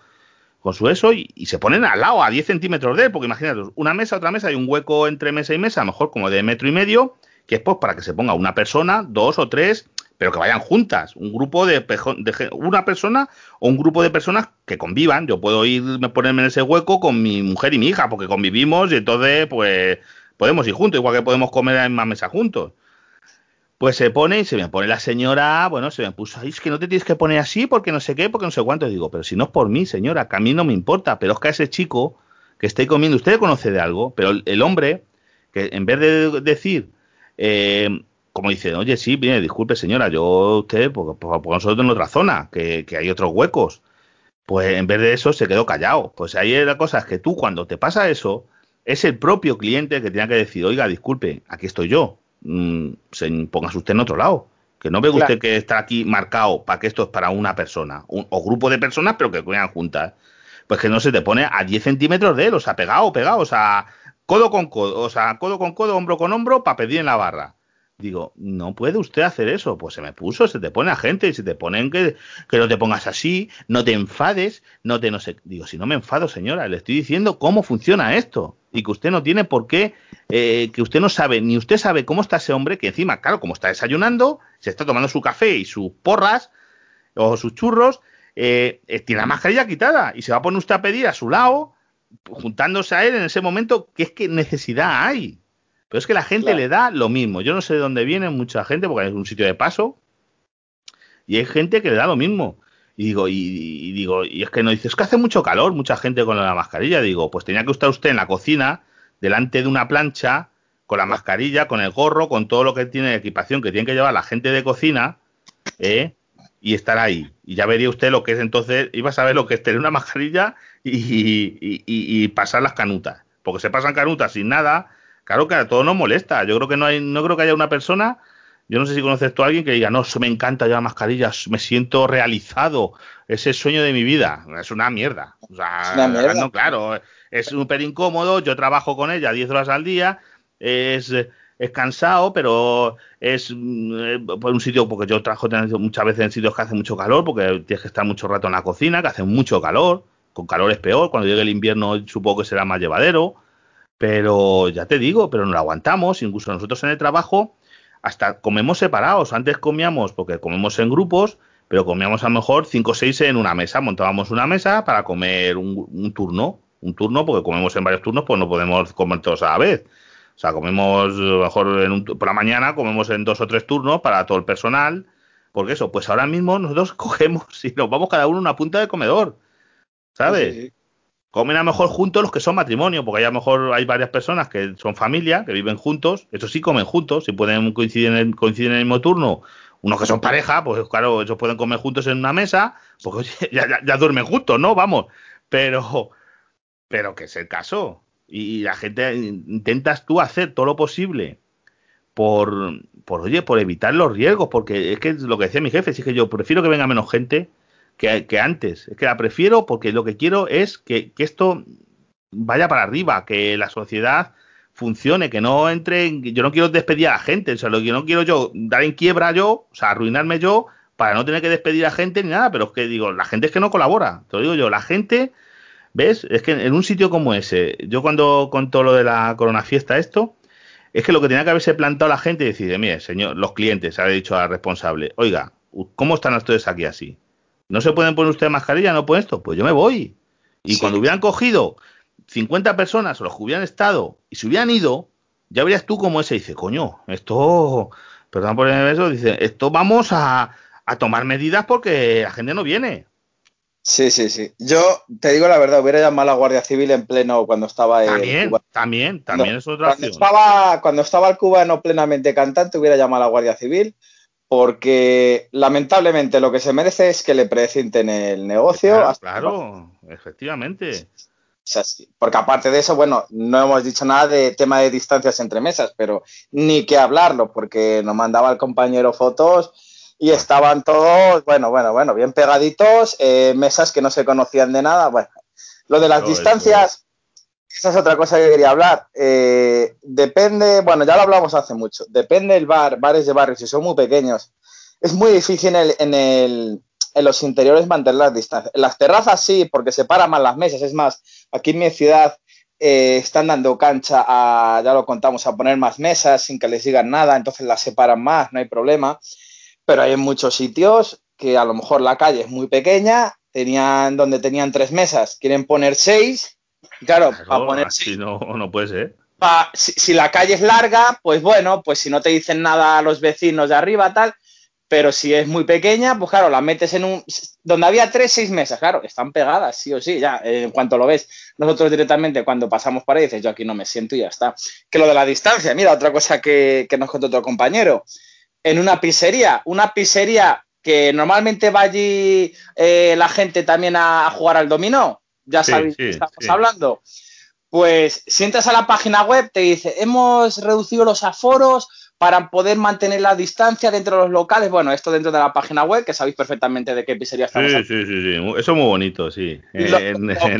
con su eso, y, se ponen al lado, a 10 centímetros de él, porque imagínate, una mesa, otra mesa, hay un hueco entre mesa y mesa, a lo mejor como de metro y medio, que es pues para que se ponga una persona, dos o tres, pero que vayan juntas, un grupo de, de, una persona o un grupo de personas que convivan. Yo puedo irme ponerme en ese hueco con mi mujer y mi hija, porque convivimos y entonces, pues, podemos ir juntos, igual que podemos comer en una mesa juntos. Pues se pone y se me pone la señora, bueno, se me puso, es que no te tienes que poner así porque no sé qué, porque no sé cuánto. digo, pero si no es por mí, señora, que a mí no me importa, pero es que a ese chico que esté comiendo, usted le conoce de algo, pero el, hombre, que en vez de decir, eh, como dice, oye, sí, bien, disculpe señora, yo usted, pues, pues, pues nosotros en otra zona, que, que, hay otros huecos. Pues en vez de eso se quedó callado. Pues ahí la cosa es que tú cuando te pasa eso, es el propio cliente que tiene que decir, oiga, disculpe, aquí estoy yo, Mm, se póngase usted en otro lado. Que no ve usted que está aquí marcado para que esto es para una persona, o grupo de personas, pero que juegan juntas. Pues que no se te pone a 10 centímetros de él, o sea, pegado, pegado, o sea, codo con codo, o sea, codo con codo, hombro con hombro, para pedir en la barra. Digo, no puede usted hacer eso. Pues se me puso, se te pone a gente se te ponen que, que no te pongas así, no te enfades, no te no sé. Digo, si no me enfado, señora, le estoy diciendo cómo funciona esto y que usted no tiene por qué, eh, que usted no sabe, ni usted sabe cómo está ese hombre, que encima, claro, como está desayunando, se está tomando su café y sus porras o sus churros, eh, eh, tiene la mascarilla quitada y se va a poner usted a pedir a su lado, juntándose a él en ese momento, que es que necesidad hay. Pero es que la gente le da lo mismo. Yo no sé de dónde viene mucha gente, porque es un sitio de paso. Y hay gente que le da lo mismo. Y digo, y, digo, y es que no dice, es que hace mucho calor, mucha gente con la mascarilla. Digo, pues tenía que estar usted en la cocina, delante de una plancha, con la mascarilla, con el gorro, con todo lo que tiene de equipación que tiene que llevar la gente de cocina, ¿eh? y estar ahí. Y ya vería usted lo que es entonces, iba a saber lo que es tener una mascarilla y, y pasar las canutas. Porque se pasan canutas sin nada, Claro que a todos nos molesta. Yo creo que no hay, no creo que haya una persona, yo no sé si conoces tú a alguien que diga, no, me encanta llevar mascarillas, me siento realizado, ese sueño de mi vida. Es una mierda. O sea, No, claro, es súper incómodo, yo trabajo con ella 10 horas al día, es, es cansado, pero es mm, por un sitio, porque yo trabajo muchas veces en sitios que hace mucho calor, porque tienes que estar mucho rato en la cocina, que hace mucho calor, con calor es peor, cuando llegue el invierno supongo que será más llevadero. Pero ya te digo, pero no lo aguantamos, incluso nosotros en el trabajo hasta comemos separados. Antes comíamos, porque comemos en grupos, pero comíamos a lo mejor 5 o 6 en una mesa. Montábamos una mesa para comer un, turno. Un turno, porque comemos en varios turnos, pues no podemos comer todos a la vez. O sea, comemos mejor en por la mañana, comemos en dos o tres turnos para todo el personal. Porque eso, pues ahora mismo nosotros cogemos y nos vamos cada uno a una punta de comedor. ¿Sabes? Comen a lo mejor juntos los que son matrimonio, porque a lo mejor hay varias personas que son familia, que viven juntos, eso sí comen juntos, si pueden coincidir en el, coinciden en el mismo turno, unos que son pareja, pues claro, ellos pueden comer juntos en una mesa, porque ya, ya, duermen juntos, ¿no? Vamos, pero, pero que es el caso. Y, la gente intentas tú hacer todo lo posible por, por, oye, por evitar los riesgos, porque es que lo que decía mi jefe, es que yo prefiero que venga menos gente que, antes. Es que la prefiero porque lo que quiero es que, esto vaya para arriba, que la sociedad funcione, que no entre, yo no quiero despedir a la gente, o sea, lo que no quiero yo, dar en quiebra yo, o sea, arruinarme yo para no tener que despedir a gente ni nada, pero es que digo, la gente es que no colabora, te lo digo yo, la gente, ¿ves? Es que en un sitio como ese, yo cuando todo lo de la corona fiesta esto, es que lo que tenía que haberse plantado la gente y decir, mire, señor, los clientes, ha dicho al responsable, oiga, ¿cómo están ustedes aquí así? ¿No se pueden poner ustedes mascarilla? ¿No pueden esto? Pues yo me voy. Y cuando hubieran cogido 50 personas o los que hubieran estado y se hubieran ido, ya verías tú cómo ese dice, coño, esto, perdón por eso, dice, esto vamos a, tomar medidas porque la gente no viene. Sí, sí, sí. Yo te digo la verdad, hubiera llamado a la Guardia Civil en pleno cuando estaba También, también, también es otra cuando Estaba, cuando estaba el cubano plenamente cantante, hubiera llamado a la Guardia Civil porque lamentablemente lo que se merece es que le precinten el negocio. Claro, efectivamente. porque aparte de eso, bueno, no hemos dicho nada de tema de distancias entre mesas, pero ni que hablarlo, porque nos mandaba el compañero fotos y estaban todos, bueno, bueno, bueno, bien pegaditos, eh, mesas que no se conocían de nada. Bueno, lo de las distancias, esa es otra cosa que quería hablar. Eh, depende, bueno, ya lo hablamos hace mucho. Depende del bar, bares de barrio, si son muy pequeños. Es muy difícil en, el, en, los interiores mantener las distancias. En las terrazas sí, porque separan más las mesas. Es más, aquí en mi ciudad eh, están dando cancha a, ya lo contamos, a poner más mesas sin que les digan nada, entonces las separan más, no hay problema. pero hay muchos sitios que a lo mejor la calle es muy pequeña, tenían donde tenían tres mesas, quieren poner seis, claro, para poner así no, no puede ser. si, si, la calle es larga, pues bueno, pues si no te dicen nada a los vecinos de arriba, tal, pero si es muy pequeña, pues claro, la metes en un... Donde había tres, seis mesas, claro, están pegadas, sí o sí, ya, en cuanto lo ves. Nosotros directamente cuando pasamos por ahí dices, yo aquí no me siento y ya está. Que lo de la distancia, mira, otra cosa que, que nos contó otro compañero. En una pizzería, una pizzería que normalmente va allí eh, la gente también a, jugar al dominó, ya sabéis que estamos hablando. Pues si entras a la página web, te dice, hemos reducido los aforos para poder mantener la distancia dentro de los locales. Bueno, esto dentro de la página web, que sabéis perfectamente de qué pizzería estamos Sí, sí, sí, sí, eso es muy bonito, sí. En,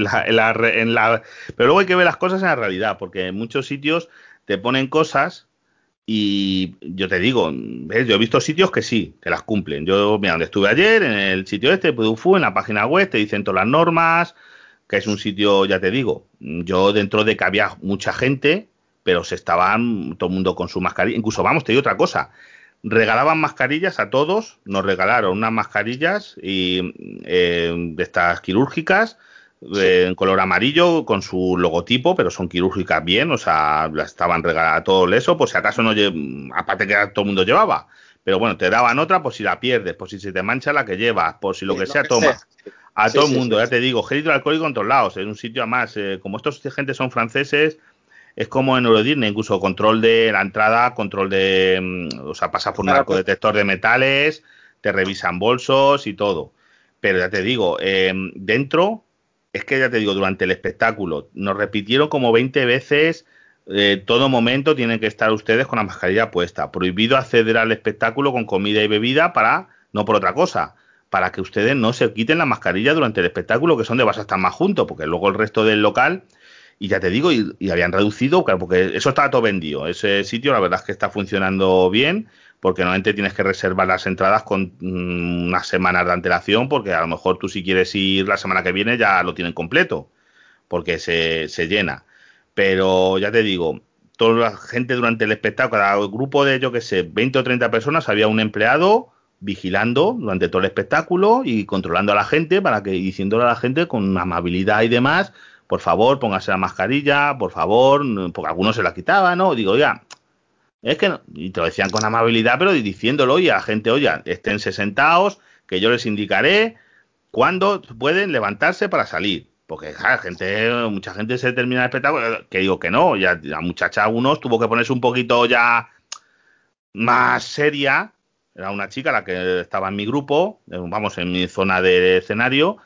la, Pero luego hay que ver las cosas en la realidad, porque en muchos sitios te ponen cosas y yo te digo, ¿ves? yo he visto sitios que sí, que las cumplen. Yo, mira, donde estuve ayer, en el sitio este, Pudufu, en la página web, te dicen todas las normas, que es un sitio, ya te digo, yo dentro de que había mucha gente, pero se estaban todo el mundo con su mascarilla. Incluso, vamos, te digo otra cosa. Regalaban mascarillas a todos, nos regalaron unas mascarillas y, eh, de estas quirúrgicas eh, en color amarillo con su logotipo, pero son quirúrgicas bien, o sea, las estaban regaladas todo eso, por si acaso no, aparte que todo el mundo llevaba. Pero bueno, te daban otra por si la pierdes, por si se te mancha la que llevas, por si lo que sea, toma. A todo el mundo, ya te digo, gel hidroalcohólico en todos lados, en un sitio más, eh, como estos gente son franceses, es como en Eurodisney, incluso control de la entrada, control de, mm, o sea, pasa por un arcodetector de metales, te revisan bolsos y todo. Pero ya te digo, eh, dentro, es que ya te digo, durante el espectáculo, nos repitieron como 20 veces, eh, todo momento tienen que estar ustedes con la mascarilla puesta. Prohibido acceder al espectáculo con comida y bebida para, no por otra cosa, para que ustedes no se quiten la mascarilla durante el espectáculo, que son de vas a estar más juntos, porque luego el resto del local y ya te digo, y, habían reducido, claro, porque eso estaba todo vendido. Ese sitio, la verdad es que está funcionando bien, porque normalmente tienes que reservar las entradas con mm, unas semanas de antelación, porque a lo mejor tú si quieres ir la semana que viene ya lo tienen completo, porque se, se llena. Pero ya te digo, toda la gente durante el espectáculo, cada grupo de, yo que sé, 20 o 30 personas, había un empleado vigilando durante todo el espectáculo y controlando a la gente para que diciéndole a la gente con amabilidad y demás por favor, póngase la mascarilla, por favor, porque algunos se la quitaban, ¿no? Digo, ya, es que, no, y te lo decían con amabilidad, pero diciéndolo, y a la gente, oye, esténse sentados, que yo les indicaré cuándo pueden levantarse para salir. Porque, ja, gente, mucha gente se termina el espectáculo, que digo que no, ya la muchacha, algunos tuvo que ponerse un poquito ya más seria, era una chica la que estaba en mi grupo, vamos, en mi zona de escenario,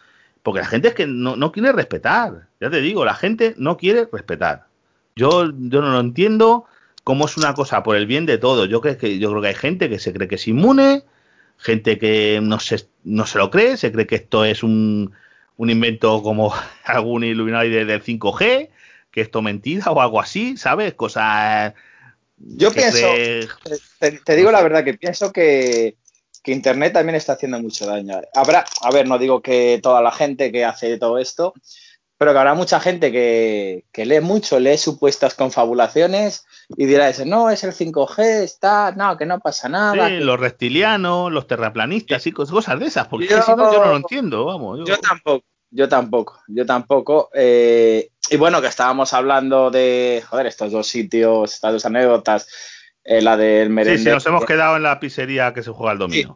porque la gente es que no, no quiere respetar. Ya te digo, la gente no quiere respetar. Yo, yo no lo entiendo cómo es una cosa por el bien de todos. Yo, creo que, yo creo que hay gente que se cree que es inmune, gente que no se, no se lo cree, se cree que esto es un, un invento como algún iluminado del 5G, que esto mentira o algo así, ¿sabes? Cosas... Yo pienso, te, digo la verdad, que pienso que, que Internet también está haciendo mucho daño. Habrá, a ver, no digo que toda la gente que hace todo esto, pero que habrá mucha gente que, lee mucho, lee supuestas confabulaciones y dirá no, es el 5G, está, no, que no pasa nada. Sí, los reptilianos, los terraplanistas y cosas de esas, porque si no, yo no lo entiendo, vamos. Yo, tampoco, yo tampoco, yo tampoco. Eh, y bueno, que estábamos hablando de, joder, estos dos sitios, estas dos anécdotas eh, la del merendero. Sí, sí, nos hemos quedado en la pizzería que se juega el domingo.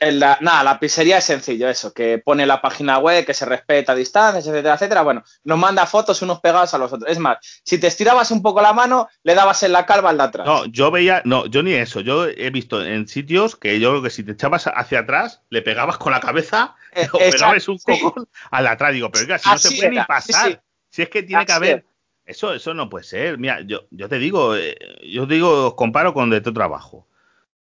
la, nada, la pizzería es sencillo, eso, que pone la página web, que se respeta distancias, etcétera, etcétera. Bueno, nos manda fotos unos pegados a los otros. Es más, si te estirabas un poco la mano, le dabas en la calva al de atrás. No, yo veía, no, yo ni eso. Yo he visto en sitios que yo creo que si te echabas hacia atrás, le pegabas con la cabeza, eh, o pegabas un poco al de atrás. Digo, pero oiga, si no se puede ni pasar. Si es que tiene que haber. Eso, eso no puede ser. Mira, yo, yo te digo, eh, yo digo, os comparo con de tu trabajo.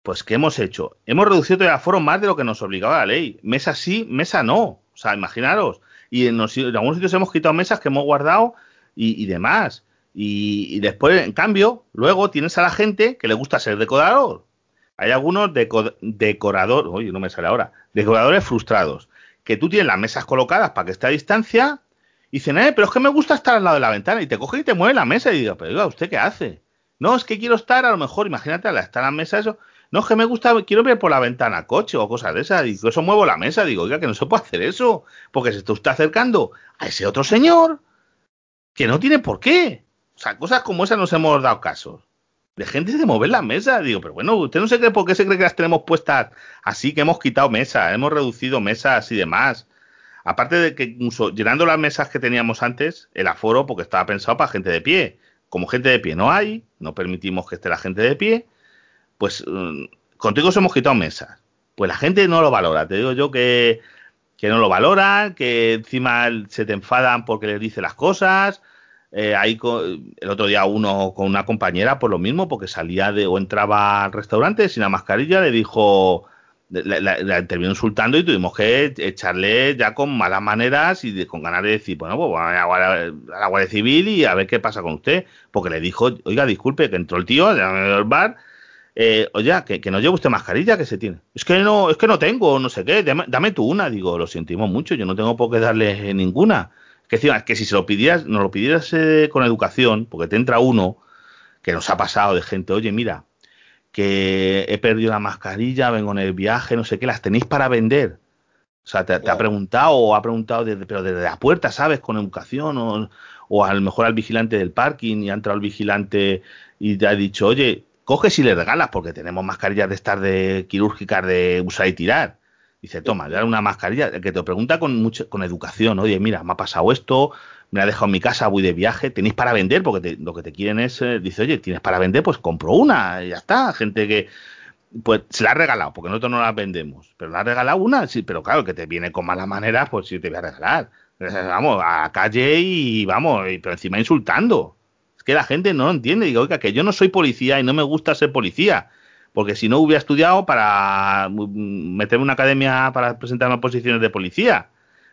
Pues, ¿qué hemos hecho? Hemos reducido el aforo más de lo que nos obligaba la ley. Mesa sí, mesa no. O sea, imaginaros. Y en, algunos sitios hemos quitado mesas que hemos guardado y, demás. Y, después, en cambio, luego tienes a la gente que le gusta ser decorador. Hay algunos decoradores, oye, no me sale ahora, decoradores frustrados, que tú tienes las mesas colocadas para que esté a distancia y dicen, eh, pero es que me gusta estar al lado de la ventana. Y te coge y te mueve la mesa y digo, pero diga, ¿usted qué hace? No, es que quiero estar, a lo mejor, imagínate, estar en la mesa, eso. No, es que me gusta, quiero ver por la ventana coche o cosas de esas. Y eso muevo la mesa. Digo, oiga, que no se puede hacer eso. Porque se está acercando a ese otro señor que no tiene por qué. O sea, cosas como esas nos hemos dado casos. De gente de mover la mesa. Digo, pero bueno, usted no se cree por qué se cree que las tenemos puestas así, que hemos quitado mesas, hemos reducido mesas y demás. Aparte de que incluso llenando las mesas que teníamos antes, el aforo, porque estaba pensado para gente de pie. Como gente de pie no hay, no permitimos que esté la gente de pie, pues mm, contigo se hemos quitado mesas. Pues la gente no lo valora. Te digo yo que, que no lo valora, que encima se te enfadan porque les dice las cosas. Eh, ahí el otro día uno con una compañera, por lo mismo, porque salía de o entraba al restaurante sin la mascarilla, le dijo, la, terminó insultando y tuvimos que echarle ya con malas maneras y con ganas de decir, bueno, pues a la, Guardia Civil y a ver qué pasa con usted. Porque le dijo, oiga, disculpe, que entró el tío al bar, eh, oye, que, no lleva usted mascarilla, que se tiene. Es que no, es que no tengo, no sé qué, dame, tú una. Digo, lo sentimos mucho, yo no tengo por qué darle ninguna. Que encima, que si se lo pidieras, nos lo pidieras eh, con educación, porque te entra uno que nos ha pasado de gente, oye, mira, que he perdido la mascarilla, vengo en el viaje, no sé qué, las tenéis para vender. O sea, te, ha preguntado o ha preguntado, desde, pero desde la puerta, ¿sabes? Con educación o, o a lo mejor al vigilante del parking y ha entrado el vigilante y te ha dicho, oye, coges y le regalas porque tenemos mascarillas de estar de quirúrgicas de usar y tirar. Dice, toma, dale una mascarilla que te pregunta con mucho, con educación, oye, mira, me ha pasado esto, me ha dejado en mi casa, voy de viaje, tenéis para vender, porque lo que te quieren es, eh, dice, oye, tienes para vender, pues compro una, y ya está. Gente que, pues se la ha regalado, porque nosotros no la vendemos, pero la ha regalado una, sí, pero claro, que te viene con mala manera, pues sí te voy a regalar. Eh, vamos, a calle y vamos, pero encima insultando. Es que la gente no lo entiende, digo, oiga, que yo no soy policía y no me gusta ser policía. Porque si no hubiera estudiado para mm, meterme en una academia para presentarme a posiciones de policía.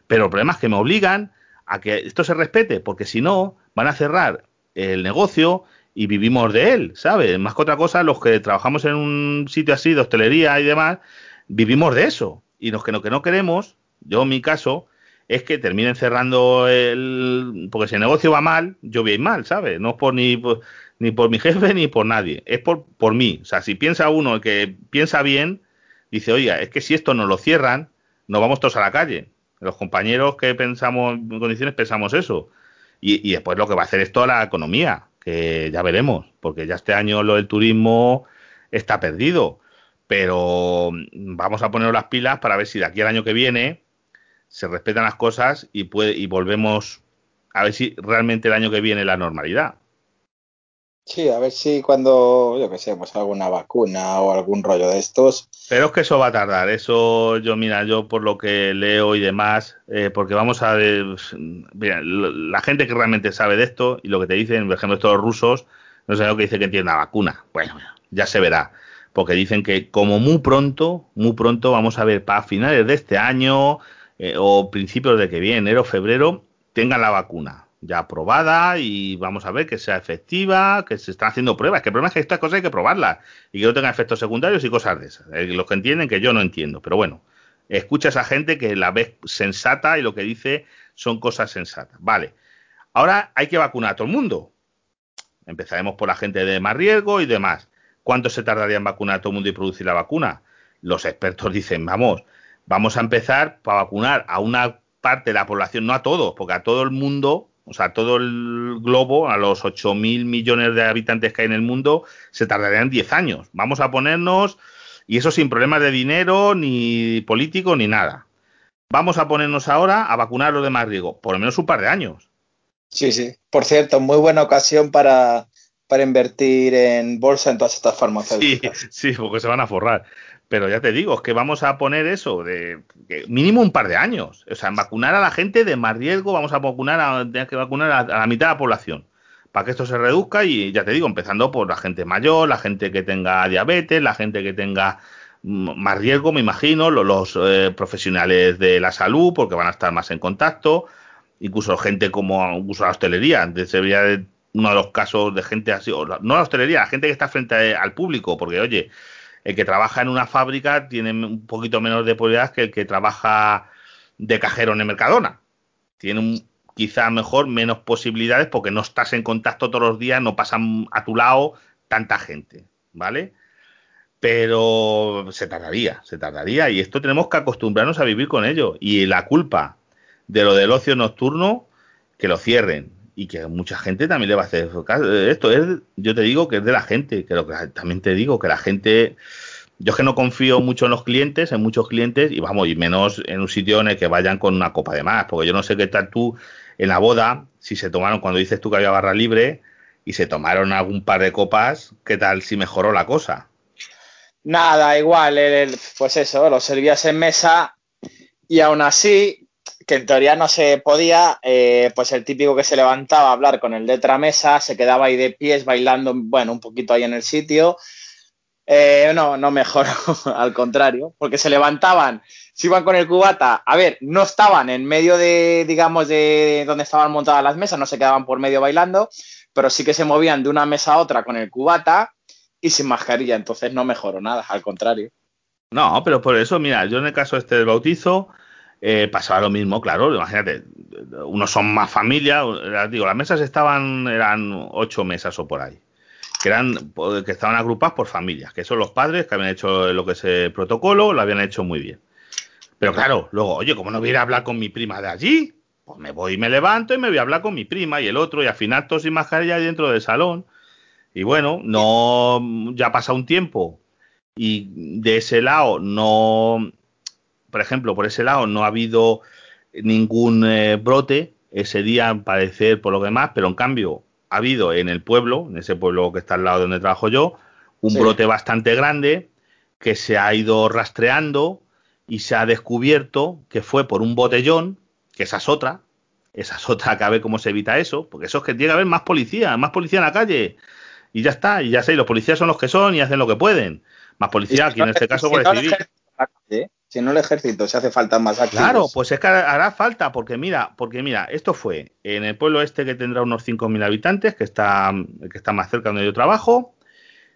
Pero el problema es que me obligan, a que esto se respete, porque si no, van a cerrar el negocio y vivimos de él, ¿sabes? Más que otra cosa, los que trabajamos en un sitio así de hostelería y demás, vivimos de eso. Y los que no, que no queremos, yo en mi caso, es que terminen cerrando el... Porque si el negocio va mal, yo voy mal, ¿sabes? No es por ni, ni por mi jefe ni por nadie, es por, por mí. O sea, si piensa uno que piensa bien, dice, oiga, es que si esto no lo cierran, nos vamos todos a la calle. Los compañeros que pensamos en condiciones pensamos eso. Y, después lo que va a hacer es toda la economía, que ya veremos, porque ya este año lo del turismo está perdido. Pero vamos a poner las pilas para ver si de aquí al año que viene se respetan las cosas y, puede, y volvemos a ver si realmente el año que viene la normalidad. Sí, a ver si cuando, yo que sé, pues alguna vacuna o algún rollo de estos. Pero es que eso va a tardar, eso yo, mira, yo por lo que leo y demás, eh, porque vamos a ver, mira, la gente que realmente sabe de esto y lo que te dicen, por ejemplo, estos rusos, no sé lo que dice que tiene una vacuna. Bueno, ya se verá, porque dicen que como muy pronto, muy pronto vamos a ver para finales de este año eh, o principios de que viene, enero, febrero, tengan la vacuna ya aprobada y vamos a ver que sea efectiva, que se están haciendo pruebas. Que el problema es que estas cosas hay que probarlas y que no tengan efectos secundarios y cosas de esas. Eh, los que entienden que yo no entiendo, pero bueno, escucha a esa gente que la ve sensata y lo que dice son cosas sensatas. Vale, ahora hay que vacunar a todo el mundo. Empezaremos por la gente de más riesgo y demás. ¿Cuánto se tardaría en vacunar a todo el mundo y producir la vacuna? Los expertos dicen, vamos, vamos a empezar para vacunar a una parte de la población, no a todos, porque a todo el mundo o sea, todo el globo, a los 8.000 millones de habitantes que hay en el mundo, se tardarían 10 años. Vamos a ponernos, y eso sin problemas de dinero, ni político, ni nada. Vamos a ponernos ahora a vacunar a los demás riego, por lo menos un par de años. Sí, sí. Por cierto, muy buena ocasión para, para invertir en bolsa en todas estas farmacéuticas. Sí, sí, porque se van a forrar. Pero ya te digo, es que vamos a poner eso de mínimo un par de años. O sea, en vacunar a la gente de más riesgo, vamos a vacunar a, que vacunar a, la mitad de la población. Para que esto se reduzca y ya te digo, empezando por la gente mayor, la gente que tenga diabetes, la gente que tenga más riesgo, me imagino, los, eh, profesionales de la salud, porque van a estar más en contacto, incluso gente como incluso la hostelería. Antes sería uno de los casos de gente así, no la hostelería, la gente que está frente al público, porque oye, el que trabaja en una fábrica tiene un poquito menos de probabilidad que el que trabaja de cajero en el Mercadona. Tiene un, quizá mejor menos posibilidades porque no estás en contacto todos los días, no pasan a tu lado tanta gente, ¿vale? pero se tardaría, se tardaría y esto tenemos que acostumbrarnos a vivir con ello y la culpa de lo del ocio nocturno que lo cierren y que mucha gente también le va a hacer esto es yo te digo que es de la gente que, también te digo que la gente yo es que no confío mucho en los clientes, en muchos clientes, y vamos, y menos en un sitio en el que vayan con una copa de más, porque yo no sé qué tal tú en la boda, si se tomaron, cuando dices tú que había barra libre, y se tomaron algún par de copas, ¿qué tal si mejoró la cosa? Nada, igual, pues eso, lo servías en mesa y aún así, que en teoría no se podía, eh, pues el típico que se levantaba a hablar con el de otra mesa, se quedaba ahí de pies bailando, bueno, un poquito ahí en el sitio. Eh, no, no mejoró, al contrario, porque se levantaban, se iban con el cubata, a ver, no estaban en medio de, digamos, de donde estaban montadas las mesas, no se quedaban por medio bailando, pero sí que se movían de una mesa a otra con el cubata y sin mascarilla, entonces no mejoró nada, al contrario. No, pero por eso, mira, yo en el caso este del bautizo eh, pasaba lo mismo, claro, imagínate, unos son más familia, digo, las mesas estaban, eran ocho mesas o por ahí, que eran, que estaban agrupadas por familias, que son los padres que habían hecho lo que es el protocolo, lo habían hecho muy bien. Pero claro, luego, oye, ¿cómo no voy a hablar con mi prima de allí? Pues me voy y me levanto y me voy a hablar con mi prima y el otro, y al final todos sin mascarilla dentro del salón. Y bueno, no, ya pasa un tiempo y de ese lado no, por ejemplo, por ese lado no ha habido ningún eh, brote ese día, al parecer, por lo demás, pero en cambio ha habido en el pueblo, en ese pueblo que está al lado de donde trabajo yo, un brote bastante grande que se ha ido rastreando y se ha descubierto que fue por un botellón que esa es otra, esa es otra que a ver cómo se evita eso, porque eso es que tiene que haber más policía, más policía en la calle, y ya está, y ya sé, los policías son los que son y hacen lo que pueden. Más policía, aquí en este caso por ¿eh? Si no el ejército, se hace falta más activos. Claro, pues es que hará falta, porque mira, porque mira, esto fue en el pueblo este que tendrá unos 5.000 habitantes, que está, que está más cerca donde yo trabajo,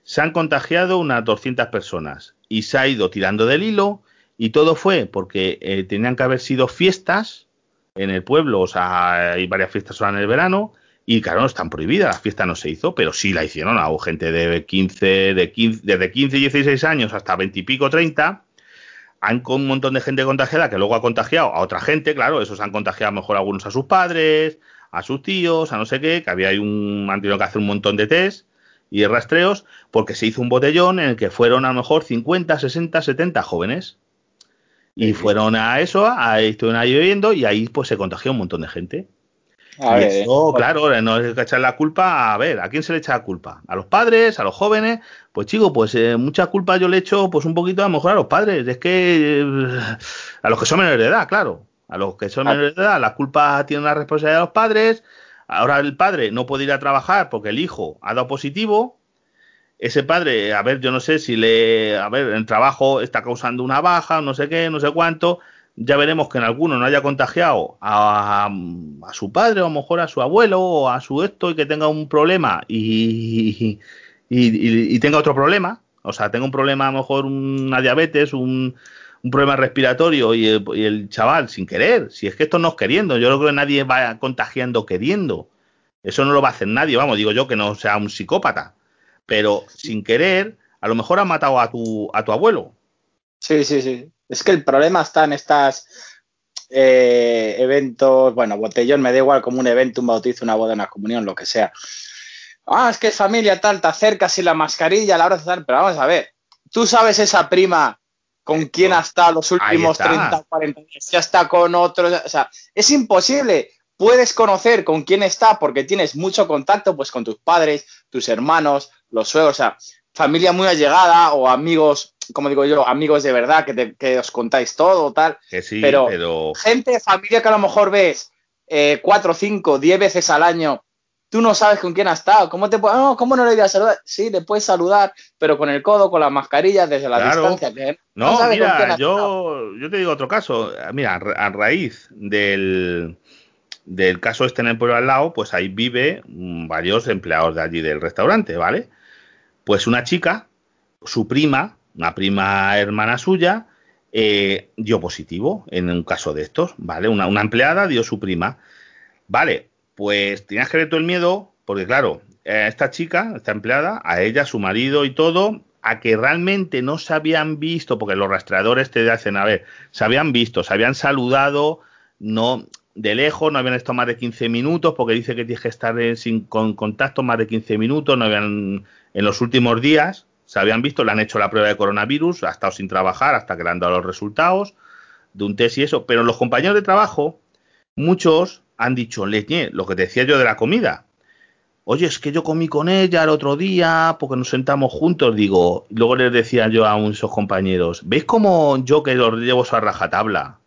se han contagiado unas 200 personas y se ha ido tirando del hilo y todo fue porque eh, tenían que haber sido fiestas en el pueblo, o sea, hay varias fiestas en el verano, y claro, no están prohibidas, la fiesta no se hizo, pero sí la hicieron, a gente de 15, de 15, desde 15 y 16 años hasta 20 y pico, 30, han con un montón de gente contagiada que luego ha contagiado a otra gente, claro, esos han contagiado mejor algunos a sus padres, a sus tíos, a no sé qué, que había un, han tenido que hacer un montón de test y rastreos, porque se hizo un botellón en el que fueron a lo mejor 50, 60, 70 jóvenes. Y fueron a eso, a, estuvieron ahí bebiendo y ahí pues se contagió un montón de gente. Y eso, claro, no es que echar la culpa, a ver, ¿a quién se le echa la culpa? ¿A los padres? ¿A los jóvenes? Pues chico, pues eh, mucha culpa yo le echo pues un poquito a lo mejor a los padres. Es que eh, a los que son menores de edad, claro. A los que son menores de edad, la culpa tiene una responsabilidad de los padres. Ahora el padre no puede ir a trabajar porque el hijo ha dado positivo ese padre, a ver, yo no sé si le, a ver, el trabajo está causando una baja, no sé qué, no sé cuánto, ya veremos que en alguno no haya contagiado a, a, su padre o a lo mejor a su abuelo o a su esto y que tenga un problema y, y, y, tenga otro problema, o sea, tenga un problema a lo mejor una diabetes, un, un problema respiratorio y el, y el, chaval sin querer, si es que esto no es queriendo, yo creo que nadie va contagiando queriendo, eso no lo va a hacer nadie, vamos, digo yo que no sea un psicópata. Pero sin querer, a lo mejor ha matado a tu, a tu abuelo. Sí, sí, sí. Es que el problema está en estas eh, eventos, bueno, botellón me da igual como un evento, un bautizo, una boda, una comunión, lo que sea. Ah, es que es familia tal, te acercas y la mascarilla, la hora tal, pero vamos a ver, tú sabes esa prima con quién ha estado los últimos 30, 40 años, ya está con otros, o sea, es imposible. Puedes conocer con quién está porque tienes mucho contacto pues con tus padres, tus hermanos, los suegros, o sea, familia muy allegada o amigos, como digo yo, amigos de verdad que, que os contáis todo, tal. Que sí, pero, gente, familia que a lo mejor ves eh, cuatro, cinco, diez veces al año, tú no sabes con quién ha estado. ¿Cómo, te, no, ¿cómo no le voy a saludar? Sí, le puedes saludar, pero con el codo, con la mascarilla, desde la distancia. no, mira, yo, yo te digo otro caso. Mira, a raíz del del caso este en el pueblo al lado, pues ahí vive mm, varios empleados de allí del restaurante, ¿vale? Pues una chica, su prima, una prima hermana suya, eh, dio positivo en un caso de estos, ¿vale? Una, empleada dio su prima. Vale, pues tenías que ver todo el miedo, porque claro, esta chica, esta empleada, a ella, su marido y todo, a que realmente no se habían visto, porque los rastreadores te hacen, a ver, se habían visto, se habían saludado, no de lejos, no habían estado más de 15 minutos, porque dice que tienes que estar sin, con contacto más de 15 minutos, no habían en los últimos días, se habían visto, le han hecho la prueba de coronavirus, ha estado sin trabajar hasta que le han dado los resultados de un test y eso, pero los compañeros de trabajo, muchos han dicho, leñe, lo que te decía yo de la comida, oye, es que yo comí con ella el otro día porque nos sentamos juntos, digo, luego les decía yo a esos compañeros, ¿veis cómo yo que los llevo a rajatabla?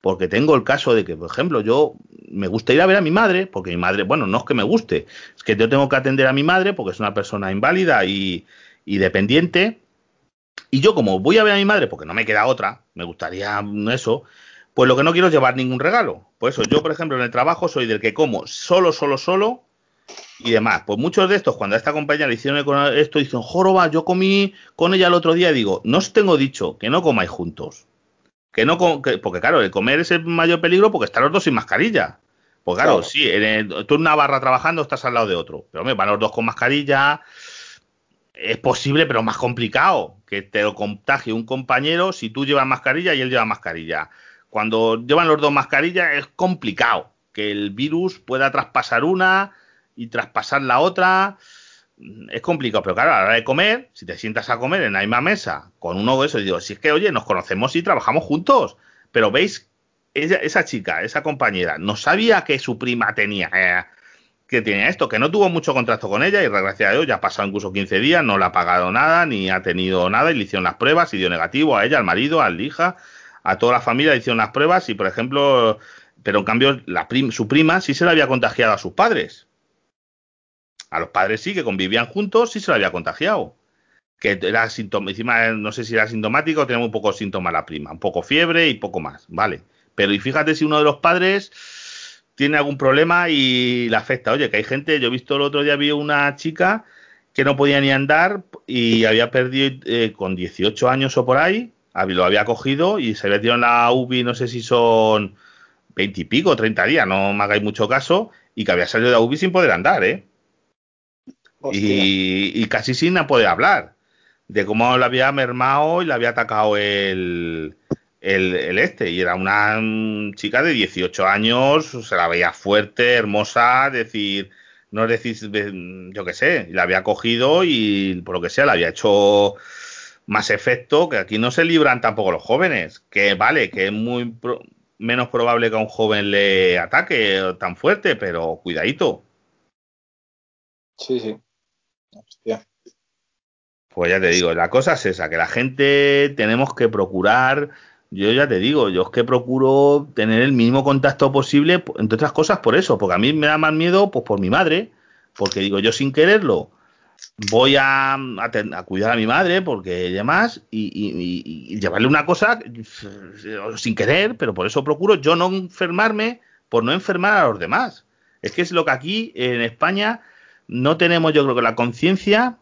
Porque tengo el caso de que, por ejemplo, yo me gusta ir a ver a mi madre, porque mi madre, bueno, no es que me guste, es que yo tengo que atender a mi madre porque es una persona inválida y, y dependiente. Y yo, como voy a ver a mi madre, porque no me queda otra, me gustaría eso, pues lo que no quiero es llevar ningún regalo. Por eso, yo, por ejemplo, en el trabajo soy del que como solo, solo, solo y demás. Pues muchos de estos, cuando a esta compañía le hicieron esto, dicen, joroba, yo comí con ella el otro día, digo, no os tengo dicho que no comáis juntos. Que no, porque claro, el comer es el mayor peligro porque están los dos sin mascarilla. Pues claro, sí, tú en una barra trabajando estás al lado de otro. Pero hombre, van los dos con mascarilla. Es posible, pero más complicado que te lo contagie un compañero si tú llevas mascarilla y él lleva mascarilla. Cuando llevan los dos mascarillas es complicado que el virus pueda traspasar una y traspasar la otra es complicado, pero claro, a la hora de comer, si te sientas a comer en la misma mesa con uno de esos, digo, si es que, oye, nos conocemos y trabajamos juntos, pero veis, esa chica, esa compañera, no sabía que su prima tenía, eh, que tenía esto, que no tuvo mucho contacto con ella y gracias a Dios ya ha pasado incluso 15 días, no le ha pagado nada, ni ha tenido nada y le hicieron las pruebas y dio negativo a ella, al marido, a la hija, a toda la familia le hicieron las pruebas y, por ejemplo, pero en cambio la su prima sí se le había contagiado a sus padres a los padres sí, que convivían juntos, sí se lo había contagiado. Que era síntoma, encima no sé si era sintomático, tenía un poco síntoma la prima, un poco fiebre y poco más, vale. Pero y fíjate si uno de los padres tiene algún problema y le afecta. Oye, que hay gente, yo he visto el otro día, vi una chica que no podía ni andar y había perdido eh, con 18 años o por ahí, lo había cogido y se había tirado en la UBI, no sé si son 20 y pico, 30 días, no me hagáis mucho caso, y que había salido de la UBI sin poder andar, ¿eh? Y, casi sin poder hablar de cómo le había mermado y le había atacado el, el, este. Y era una chica de 18 años, se la veía fuerte, hermosa, decir, no es decir, yo qué sé, la había cogido y por lo que sea, le había hecho más efecto, que aquí no se libran tampoco los jóvenes, que vale, que es muy menos probable que a un joven le ataque tan fuerte, pero cuidadito. Sí, sí. Pues ya te digo, la cosa es esa, que la gente tenemos que procurar, yo ya te digo, yo es que procuro tener el mínimo contacto posible, entre otras cosas por eso, porque a mí me da más miedo pues por mi madre, porque digo, yo sin quererlo voy a, a, cuidar a mi madre porque demás y, y, llevarle una cosa sin querer, pero por eso procuro yo no enfermarme por no enfermar a los demás. Es que es lo que aquí en España no tenemos, yo creo que la conciencia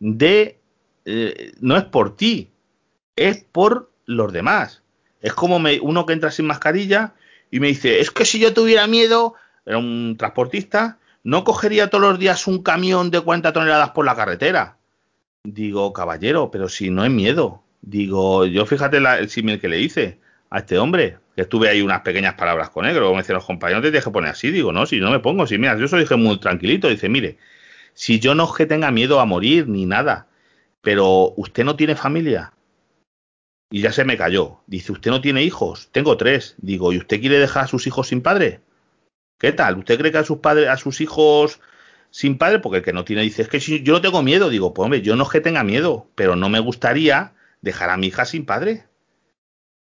de eh, no es por ti, es por los demás. Es como uno que entra sin mascarilla y me dice, es que si yo tuviera miedo, era un transportista, no cogería todos los días un camión de 40 toneladas por la carretera. Digo, caballero, pero si no es miedo. Digo, yo fíjate el símil que le hice a este hombre, que estuve ahí unas pequeñas palabras con él, que me decían los compañeros, te tienes poner así, digo, no, si no me pongo, si mira, yo soy dije muy tranquilito, dice, mire, si yo no es que tenga miedo a morir ni nada, pero usted no tiene familia. Y ya se me cayó. Dice, ¿usted no tiene hijos? Tengo tres. Digo, ¿y usted quiere dejar a sus hijos sin padre? ¿Qué tal? ¿Usted cree que a sus padres, a sus hijos sin padre? Porque el que no tiene dice, es que yo no tengo miedo. Digo, pues hombre, yo no es que tenga miedo, pero no me gustaría dejar a mi hija sin padre.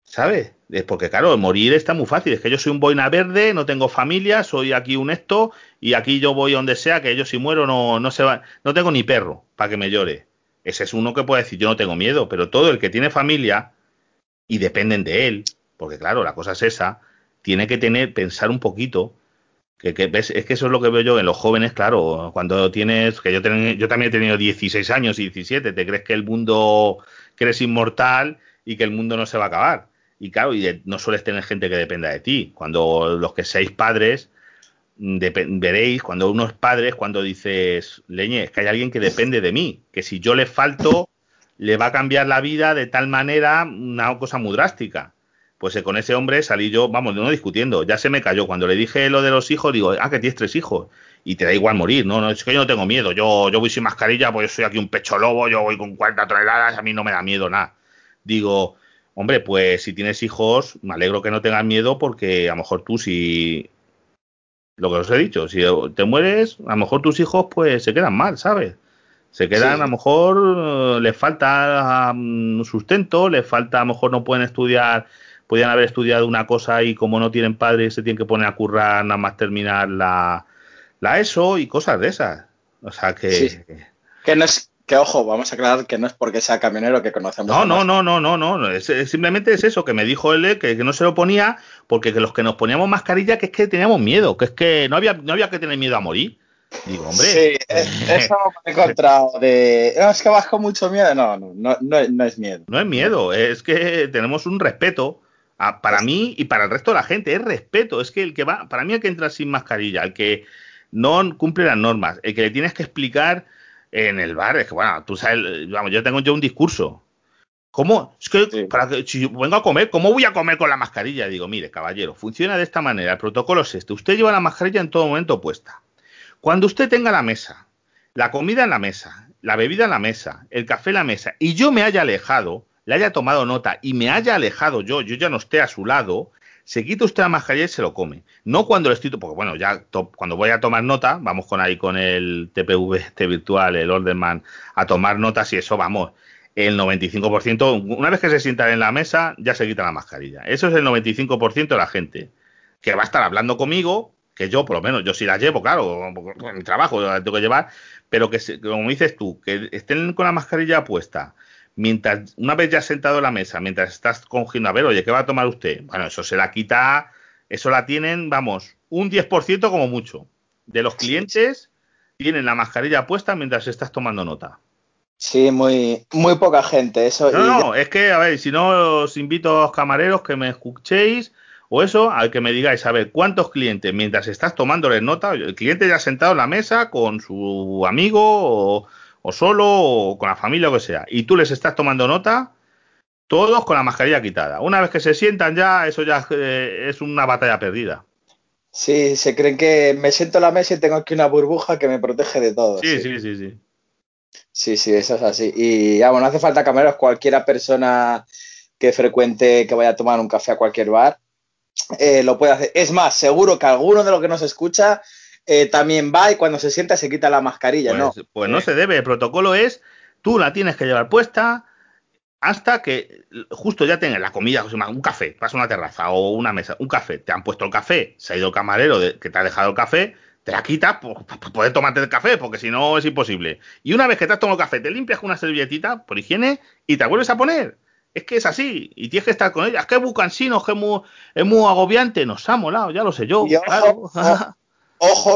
¿Sabes? Es porque, claro, morir está muy fácil. Es que yo soy un boina verde, no tengo familia, soy aquí un esto, y aquí yo voy donde sea, que yo si muero no, no se va, no tengo ni perro para que me llore. Ese es uno que puede decir, yo no tengo miedo, pero todo el que tiene familia y dependen de él, porque claro, la cosa es esa, tiene que tener, pensar un poquito, que, ves, es que eso es lo que veo yo en los jóvenes, claro, cuando tienes, que yo, yo también he tenido 16 años y 17, te crees que el mundo, que eres inmortal y que el mundo no se va a acabar y claro, y no sueles tener gente que dependa de ti. Cuando los que seáis padres, veréis, cuando uno es padre, cuando dices, leñe, es que hay alguien que depende de mí, que si yo le falto, le va a cambiar la vida de tal manera, una cosa muy drástica. Pues eh, con ese hombre salí yo, vamos, no discutiendo, ya se me cayó. Cuando le dije lo de los hijos, digo, ah, que tienes tres hijos. Y te da igual morir, no, no, es que yo no tengo miedo. Yo, yo voy sin mascarilla, pues yo soy aquí un pecho lobo, yo voy con 40 toneladas, a mí no me da miedo nada. Digo, hombre, pues si tienes hijos, me alegro que no tengan miedo porque a lo mejor tú si lo que os he dicho, si te mueres, a lo mejor tus hijos pues se quedan mal, ¿sabes? Se quedan, a lo mejor eh, les falta um, sustento, les falta, a lo mejor no pueden estudiar, podrían haber estudiado una cosa y como no tienen padres se tienen que poner a currar nada más terminar la, la ESO y cosas de esas. O sea que... Que no es, que ojo, vamos a aclarar que no es porque sea camionero que conocemos. No, no, no, no, no, no. Es, simplemente es eso, que me dijo él que, que, no se lo ponía porque que los que nos poníamos mascarilla que es que teníamos miedo, que es que no había, no había que tener miedo a morir. Digo, hombre. Sí, eso me he encontrado de. No, es que vas con mucho miedo. No, no, no, no, es miedo. No es miedo, es que tenemos un respeto. para mí y para el resto de la gente, es respeto. Es que el que va, para mí el que entra sin mascarilla, el que no cumple las normas, el que le tienes que explicar en el bar. Es que, bueno, tú sabes, vamos, yo tengo yo un discurso. ¿Cómo? Es que, para que si vengo a comer, ¿cómo voy a comer con la mascarilla? Digo, mire, caballero, funciona de esta manera. El protocolo es este. Usted lleva la mascarilla en todo momento puesta. Cuando usted tenga la mesa, la comida en la mesa, la bebida en la mesa, el café en la mesa, y yo me haya alejado, le haya tomado nota y me haya alejado yo, yo ya no esté a su lado, se quita usted la mascarilla y se lo come. No cuando le estoy, porque bueno, ya cuando voy a tomar nota, vamos con ahí con el TPV este virtual, el Orderman, a tomar notas y eso, vamos, el 95%, una vez que se sientan en la mesa, ya se quita la mascarilla. Eso es el 95% de la gente que va a estar hablando conmigo, que yo por lo menos, yo sí la llevo, claro, en mi trabajo la tengo que llevar, pero que, como dices tú, que estén con la mascarilla puesta, mientras, una vez ya sentado en la mesa, mientras estás cogiendo, a ver, oye, ¿qué va a tomar usted? Bueno, eso se la quita, eso la tienen, vamos, un 10% como mucho. De los clientes tienen la mascarilla puesta mientras estás tomando nota. Sí, muy, muy poca gente. Eso, no, no, es que, a ver, si no os invito a los camareros que me escuchéis o eso, al que me digáis, a ver, ¿cuántos clientes mientras estás tomándoles nota? El cliente ya sentado en la mesa con su amigo o o solo o con la familia o que sea, y tú les estás tomando nota, todos con la mascarilla quitada. Una vez que se sientan ya, eso ya eh, es una batalla perdida. Sí, se creen que me siento en la mesa y tengo aquí una burbuja que me protege de todo. Sí, sí, sí, sí. Sí, sí, eso es así. Y ya, bueno, no hace falta camareros, cualquiera persona que frecuente, que vaya a tomar un café a cualquier bar, eh, lo puede hacer. Es más, seguro que alguno de los que nos escucha eh, también va y cuando se sienta se quita la mascarilla, pues, ¿no? Pues no se debe, el protocolo es, tú la tienes que llevar puesta hasta que justo ya tengas la comida, un café, pasa una terraza o una mesa, un café, te han puesto el café, se ha ido el camarero que te ha dejado el café, te la quitas para poder tomarte el café, porque si no es imposible. Y una vez que te has tomado el café, te limpias con una servilletita por higiene y te vuelves a poner. Es que es así, y tienes que estar con ella. Es que es muy cansino, es que muy, es muy agobiante. Nos ha molado, ya lo sé yo. claro. Ojo,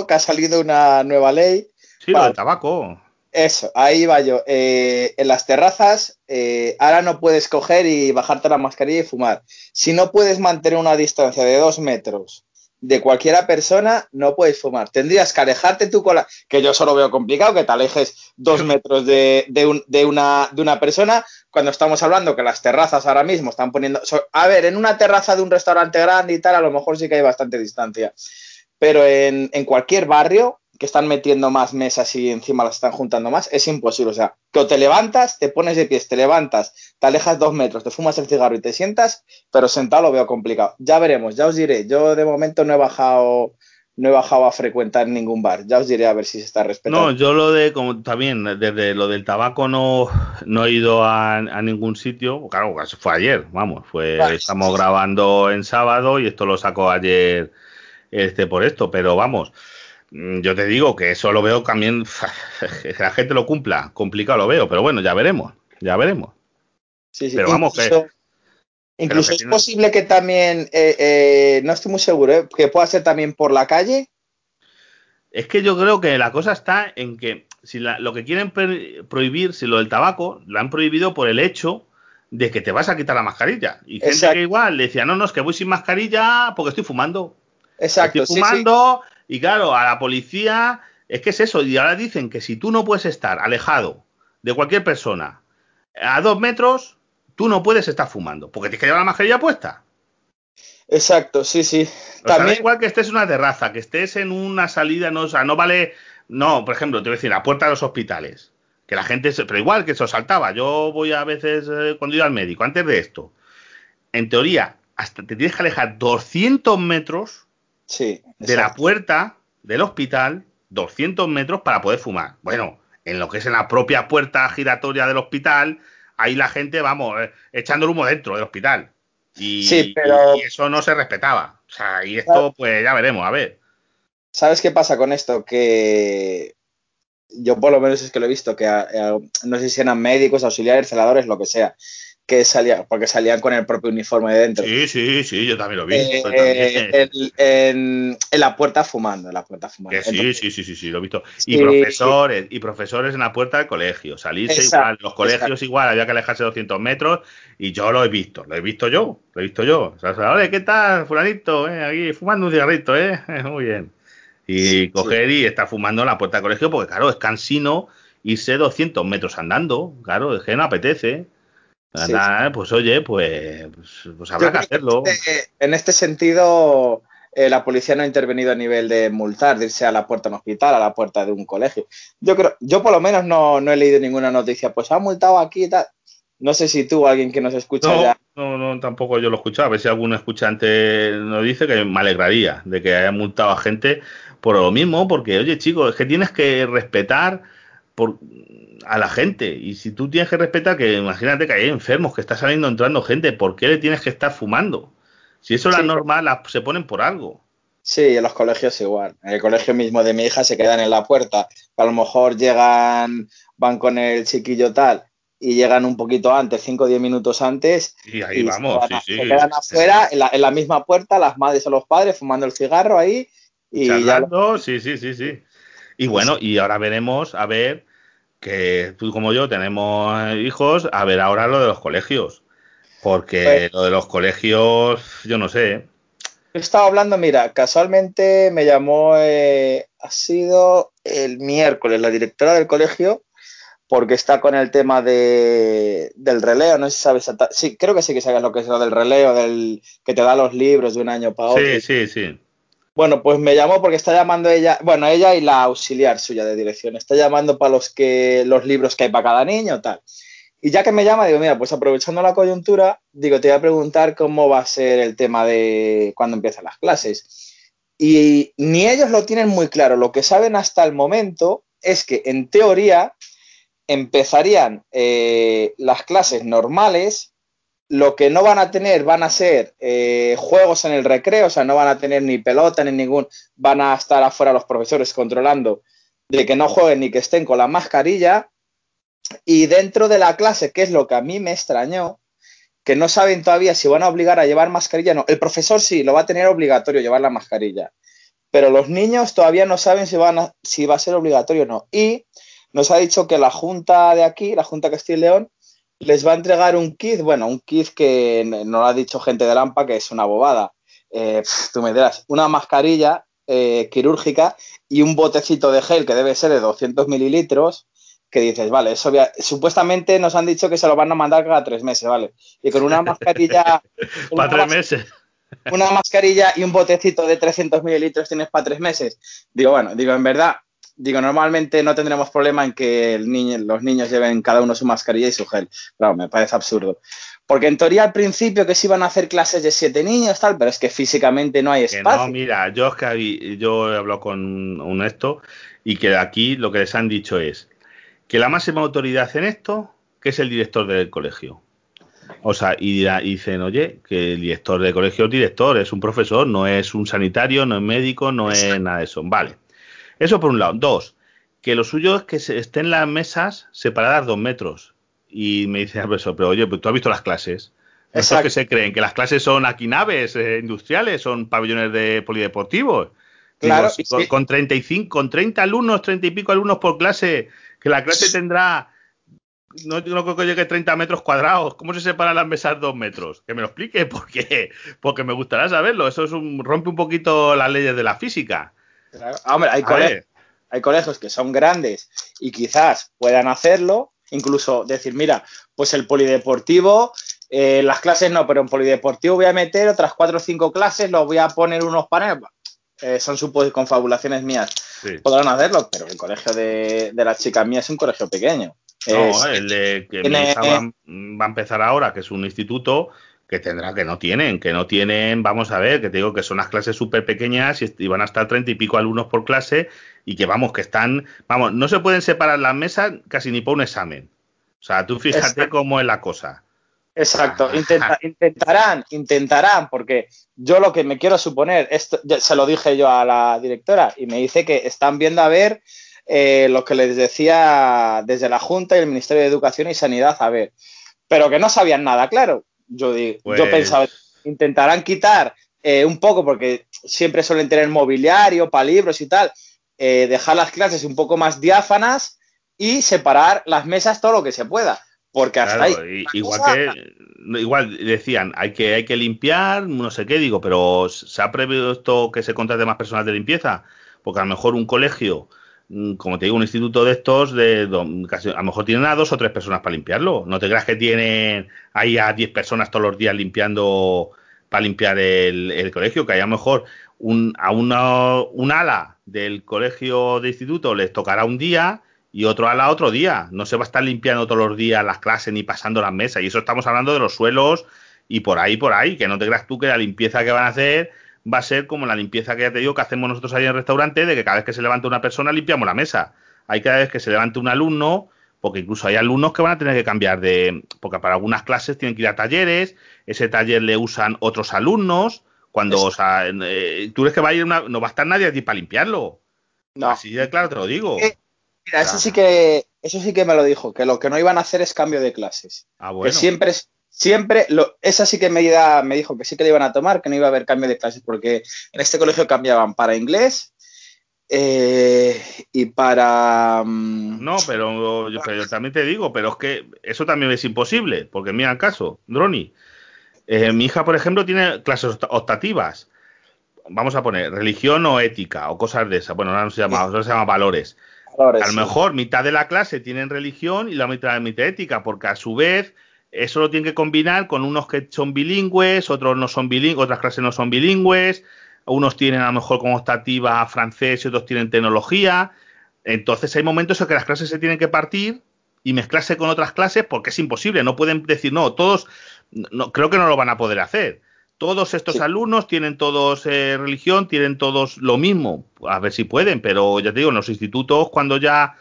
que ha salido una nueva ley. Sí, lo del tabaco. Eso, ahí va yo. Eh, en las terrazas, eh, ahora no puedes coger y bajarte la mascarilla y fumar. Si no puedes mantener una distancia de dos metros de cualquiera persona, no puedes fumar. Tendrías que alejarte tú con la... Que yo solo veo complicado que te alejes dos metros de, de, una, de una persona cuando estamos hablando que las terrazas ahora mismo están poniendo... A ver, en una terraza de un restaurante grande y tal, a lo mejor sí que hay bastante distancia pero en, en, cualquier barrio que están metiendo más mesas y encima las están juntando más, es imposible. O sea, que o te levantas, te pones de pies, te levantas, te alejas dos metros, te fumas el cigarro y te sientas, pero sentado lo veo complicado. Ya veremos, ya os diré. Yo de momento no he bajado no he bajado a frecuentar ningún bar. Ya os diré a ver si se está respetando. No, yo lo de, como también, desde lo del tabaco no, no he ido a, ningún sitio. Claro, fue ayer, vamos, fue, estamos grabando en sábado y esto lo sacó ayer este, por esto, pero vamos, mm, yo te digo que eso lo veo también, que la gente lo cumpla, complicado lo veo, pero bueno, ya veremos, ya veremos. Sí, sí. Pero vamos, incluso, que, incluso es posible que también, eh, eh, no estoy muy seguro, ¿eh? que pueda ser también por la calle. Es que yo creo que la cosa está en que si lo que quieren prohibir, si lo del tabaco, lo han prohibido por el hecho de que te vas a quitar la mascarilla. Y gente que igual le decía, no, no, es que voy sin mascarilla porque estoy fumando. Exacto. Estoy fumando y claro, a la policía es que es eso. Y ahora dicen que si tú no puedes estar alejado de cualquier persona a dos metros tú no puedes estar fumando, porque tienes que llevar la mascarilla puesta. Exacto, sí, sí. También igual que estés en una terraza, que estés en una salida, no, o sea, no vale, no, por ejemplo, te voy a decir, la puerta de los hospitales, que la gente, pero igual que se os saltaba, yo voy a veces eh, cuando iba al médico, antes de esto, en teoría, hasta te tienes que alejar 200 metros sí, de la puerta del hospital, 200 metros para poder fumar. Bueno, en lo que es en la propia puerta giratoria del hospital, ahí la gente, vamos, eh, echando el humo dentro del hospital. Y, sí, pero... y, eso no se respetaba. O sea, y esto, pues ya veremos, a ver. ¿Sabes qué pasa con esto? Que yo por lo menos es que lo he visto, que no sé si eran médicos, auxiliares, celadores, lo que sea, que salían, porque salían con el propio uniforme de dentro. Sí, sí, sí, yo también lo vi. Eh, también. En, en, la puerta fumando, en la puerta fumando. Que sí, Entonces, sí, sí, sí, sí, lo he visto. Y sí, profesores, y profesores en la puerta del colegio, salirse exacto, igual, los colegios exacto. igual, había que alejarse 200 metros, y yo lo he visto, lo he visto yo, lo he visto yo. O sea, Oye, ¿qué tal, fulanito? Eh? Aquí fumando un cigarrito, ¿eh? Muy bien. Y coger y estar fumando en la puerta del colegio, porque claro, es cansino irse 200 metros andando, claro, es que no apetece. Sí. Nada, pues oye, pues, pues habrá que hacerlo. Que este, en este sentido, eh, la policía no ha intervenido a nivel de multar, de irse a la puerta de un hospital, a la puerta de un colegio. Yo creo, yo por lo menos no, no he leído ninguna noticia, pues ha multado aquí y tal. No sé si tú, alguien que nos escucha no, ya. No, no, tampoco yo lo he escuchado. A ver si algún escuchante nos dice que me alegraría de que haya multado a gente por lo mismo, porque, oye, chicos, es que tienes que respetar por, a la gente. Y si tú tienes que respetar que, imagínate que hay enfermos, que está saliendo, entrando gente, ¿por qué le tienes que estar fumando? Si eso sí. la norma la, se ponen por algo. Sí, en los colegios igual. En el colegio mismo de mi hija se quedan en la puerta. A lo mejor llegan, van con el chiquillo tal y llegan un poquito antes, 5 o 10 minutos antes. Y ahí y vamos, se, sí, se quedan afuera, en la, en la, misma puerta, las madres o los padres fumando el cigarro ahí. Y Charlando, ya... sí, sí, sí, sí. Y bueno, y ahora veremos, a ver, que tú como yo tenemos hijos, a ver ahora lo de los colegios. Porque pues, lo de los colegios, yo no sé. He estado hablando, mira, casualmente me llamó, eh, ha sido el miércoles, la directora del colegio, porque está con el tema de, del releo, no sé si sabes, sí, creo que sí que sabes lo que es lo del releo, del que te da los libros de un año para otro. Sí, sí, sí. Bueno, pues me llamó porque está llamando ella, bueno, ella y la auxiliar suya de dirección, está llamando para los que los libros que hay para cada niño, tal. Y ya que me llama, digo, mira, pues aprovechando la coyuntura, digo, te voy a preguntar cómo va a ser el tema de cuando empiezan las clases. Y ni ellos lo tienen muy claro. Lo que saben hasta el momento es que, en teoría, empezarían eh, las clases normales lo que no van a tener van a ser eh, juegos en el recreo, o sea, no van a tener ni pelota ni ningún, van a estar afuera los profesores controlando de que no jueguen ni que estén con la mascarilla. Y dentro de la clase, que es lo que a mí me extrañó, que no saben todavía si van a obligar a llevar mascarilla no. El profesor sí, lo va a tener obligatorio llevar la mascarilla, pero los niños todavía no saben si, van a, si va a ser obligatorio o no. Y nos ha dicho que la Junta de aquí, la Junta Castilla y León, les va a entregar un kit, bueno, un kit que no lo ha dicho gente de Lampa, que es una bobada. Eh, tú me dirás, una mascarilla eh, quirúrgica y un botecito de gel que debe ser de 200 mililitros, que dices, vale, eso supuestamente nos han dicho que se lo van a mandar cada tres meses, ¿vale? Y con una mascarilla... para tres meses. Una mascarilla y un botecito de 300 mililitros tienes para tres meses. Digo, bueno, digo, en verdad, digo, normalmente no tendremos problema en que el niño, los niños lleven cada uno su mascarilla y su gel. Claro, me parece absurdo. Porque en teoría al principio que se iban a hacer clases de siete niños, tal, pero es que físicamente no hay espacio. no, mira, yo es que yo he hablado con un esto y que aquí lo que les han dicho es que la máxima autoridad en esto, que es el director del colegio. O sea, y, y dicen, oye, que el director del colegio es director, es un profesor, no es un sanitario, no es médico, no es nada de eso. Vale. Eso por un lado. Dos, que lo suyo es que estén las mesas separadas dos metros. Y me dice eso, pero oye, pues tú has visto las clases. ¿Esos que se creen? ¿Que las clases son aquí naves eh, industriales? ¿Son pabellones de polideportivos? Claro, Digo, con, sí. con 35, con 30 alumnos, 30 y pico alumnos por clase, que la clase tendrá no, no, creo que llegue a 30 metros cuadrados. ¿Cómo se separan las mesas dos metros? Que me lo explique, porque, porque me gustaría saberlo. Eso es un, rompe un poquito las leyes de la física. Claro. Hombre, hay, colegios, hay colegios que son grandes y quizás puedan hacerlo, incluso decir, mira, pues el polideportivo, eh, las clases no, pero en polideportivo voy a meter otras cuatro o cinco clases, los voy a poner unos paneles. Eh, son supuestas confabulaciones mías. Podrán hacerlo, pero el colegio de, de las chicas mías es un colegio pequeño. No, el de que mi hija va, va, a empezar ahora, que es un instituto, que tendrá que no tienen, que no tienen, vamos a ver, que te digo que son las clases súper pequeñas y, van a estar treinta y pico alumnos por clase y que vamos, que están, vamos, no se pueden separar las mesas casi ni por un examen. O sea, tú fíjate cómo es la cosa. Exacto, intentarán, intentarán, porque yo lo que me quiero suponer, esto se lo dije yo a la directora y me dice que están viendo a ver eh, lo que les decía desde la Junta y el Ministerio de Educación y Sanidad, a ver, pero que no sabían nada, claro. Yo, yo pues pensaba, intentarán quitar eh, un poco, porque siempre suelen tener mobiliario para libros y tal, eh, dejar las clases un poco más diáfanas y separar las mesas todo lo que se pueda. Porque hasta ahí. Igual que igual decían, hay que, hay que limpiar, no sé qué, digo, pero ¿se ha previsto que se contrate más personal de limpieza? Porque a lo mejor un colegio como te digo, un instituto de estos, de, casi, a lo mejor tienen a dos o tres personas para limpiarlo. No te creas que tienen ahí a diez personas todos los días limpiando para limpiar el, colegio, que a lo mejor un, a una, un ala del colegio de instituto les tocará un día y otro ala otro día. No se va a estar limpiando todos los días las clases ni pasando las mesas. Y eso estamos hablando de los suelos y por ahí, por ahí, que no te creas tú que la limpieza que van a hacer va a ser como la limpieza que ya te digo que hacemos nosotros ahí en el restaurante, de que cada vez que se levanta una persona limpiamos la mesa. Hay cada vez que se levante un alumno, porque incluso hay alumnos que van a tener que cambiar de, porque para algunas clases tienen que ir a talleres, ese taller le usan otros alumnos, cuando, o sea, eh, tú ves que va a ir no va a estar nadie allí para limpiarlo. No. Así de claro te lo digo. Eh, mira, eso sí que, eso sí que me lo dijo, que lo que no iban a hacer es cambio de clases. Ah, bueno. Que siempre es siempre, lo, esa sí que me, me dijo que sí que le iban a tomar, que no iba a haber cambio de clases, porque en este colegio cambiaban para inglés eh, y para... Mm, no, pero yo, también te digo, pero es que eso también es imposible, porque mira el caso, Droni, eh, mi hija, por ejemplo, tiene clases optativas. Vamos a poner religión o ética o cosas de esas. Bueno, ahora no se llama, ahora se llama valores. a lo mejor mitad de la clase tienen religión y la mitad, mitad ética, porque a su vez eso lo tienen que combinar con unos que son bilingües, otros no son bilingües, otras clases no son bilingües, unos tienen a lo mejor como optativa francés y otros tienen tecnología. Entonces hay momentos en que las clases se tienen que partir y mezclarse con otras clases porque es imposible. No pueden decir, no, todos, no, creo que no lo van a poder hacer. Todos estos alumnos tienen todos eh, religión, tienen todos lo mismo. A ver si pueden, pero ya te digo, en los institutos cuando ya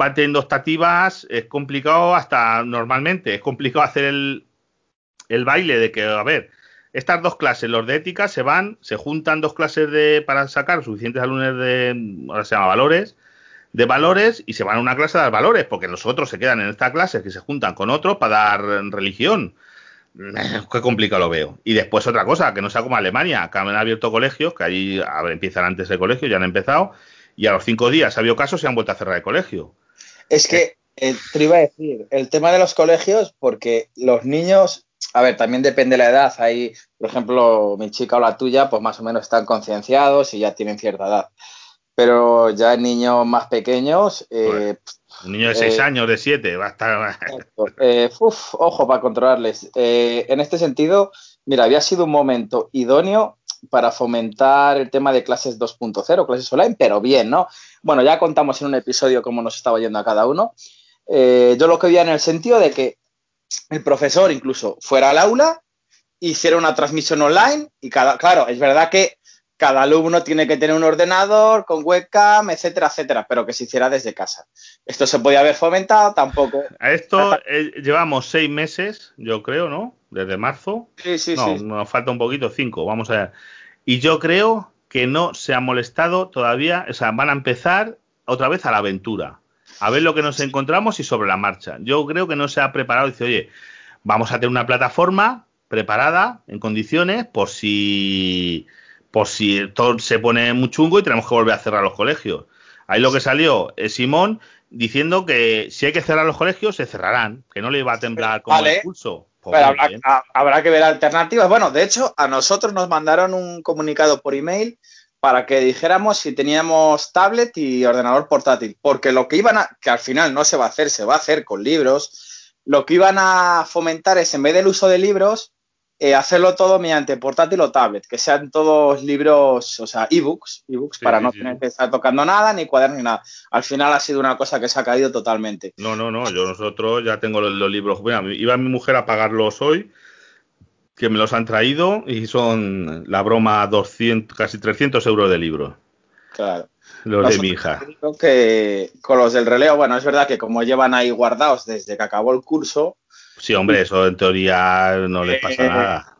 va teniendo optativas, es complicado hasta normalmente, es complicado hacer el, el baile de que, a ver, estas dos clases, los de ética, se van, se juntan dos clases de para sacar suficientes alumnos de, ahora se llama valores, de valores y se van a una clase de valores, porque los otros se quedan en esta clase que se juntan con otros para dar religión. Qué complicado lo veo. Y después otra cosa, que no sea como Alemania, que han abierto colegios, que ahí empiezan antes el colegio, ya han empezado, y a los cinco días ha habido casos y han vuelto a cerrar el colegio. Es que eh, te iba a decir, el tema de los colegios, porque los niños, a ver, también depende de la edad. Ahí, por ejemplo, mi chica o la tuya, pues más o menos están concienciados y ya tienen cierta edad. Pero ya niños más pequeños. Eh, un niño de 6 eh, años, de 7, va a estar. ojo para controlarles. en este sentido, mira, había sido un momento idóneo para fomentar el tema de clases 2.0, clases online, pero bien, ¿no? Bueno, ya contamos en un episodio cómo nos estaba yendo a cada uno. Eh, yo lo que veía en el sentido de que el profesor incluso fuera al aula, hiciera una transmisión online y cada, claro, es verdad que cada alumno tiene que tener un ordenador con webcam, etcétera, etcétera, pero que se hiciera desde casa. Esto se podía haber fomentado, tampoco. A esto eh, llevamos seis meses, yo creo, ¿no? Desde marzo. Sí, sí, no, sí. Nos falta un poquito, cinco. Vamos a ver. Y yo creo que no se ha molestado todavía, o sea, van a empezar otra vez a la aventura, a ver lo que nos encontramos y sobre la marcha. Yo creo que no se ha preparado, dice, oye, vamos a tener una plataforma preparada en condiciones por si por si todo se pone muy chungo y tenemos que volver a cerrar los colegios. Ahí lo que salió es Simón diciendo que si hay que cerrar los colegios, se cerrarán, que no le iba a temblar como el pulso. Pues habrá, que ver alternativas. Bueno, de hecho, a nosotros nos mandaron un comunicado por email para que dijéramos si teníamos tablet y ordenador portátil, porque lo que iban a, que al final no se va a hacer, se va a hacer con libros, lo que iban a fomentar es en vez del uso de libros, eh, hacerlo todo mediante portátil o tablet, que sean todos libros, o sea, ebooks, ebooks sí, para no sí, tener que estar tocando nada, ni cuadernos, ni nada. Al final ha sido una cosa que se ha caído totalmente. No, no, no, yo nosotros ya tengo los, los libros. Bueno, iba mi mujer a pagarlos hoy, que me los han traído y son la broma 200, casi 300 euros de libro. Claro. Los Nosotros de mi hija. Que con los del releo, bueno, es verdad que como llevan ahí guardados desde que acabó el curso, Sí, hombre, eso en teoría no les pasa eh, nada.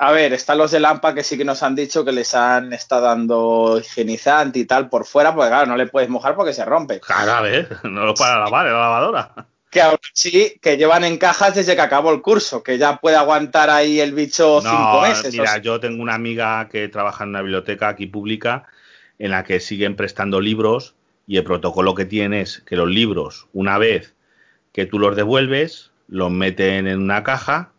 A ver, están los de Lampa que sí que nos han dicho que les han estado dando higienizante y tal por fuera, porque claro, no le puedes mojar porque se rompe. Claro, a ver, no lo para lavar en la lavadora. Que aún sí, que llevan en cajas desde que acabó el curso, que ya puede aguantar ahí el bicho no, cinco meses. Mira, o sea. yo tengo una amiga que trabaja en una biblioteca aquí pública en la que siguen prestando libros y el protocolo que tiene es que los libros, una vez que tú los devuelves, los meten en una caja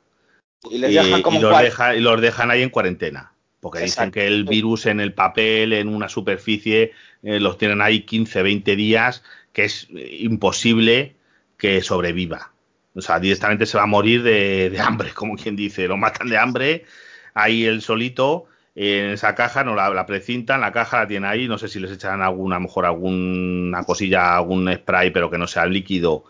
y, les dejan como y, los, deja, y los, dejan ahí en cuarentena. Porque Exacto. dicen que el virus en el papel, en una superficie, eh, los tienen ahí 15, 20 días, que es imposible que sobreviva. O sea, directamente se va a morir de, de hambre, como quien dice. Lo matan de hambre, ahí el solito, en esa caja, no la, la, precintan, la caja la tienen ahí, no sé si les echarán alguna, a lo mejor alguna cosilla, algún spray, pero que no sea líquido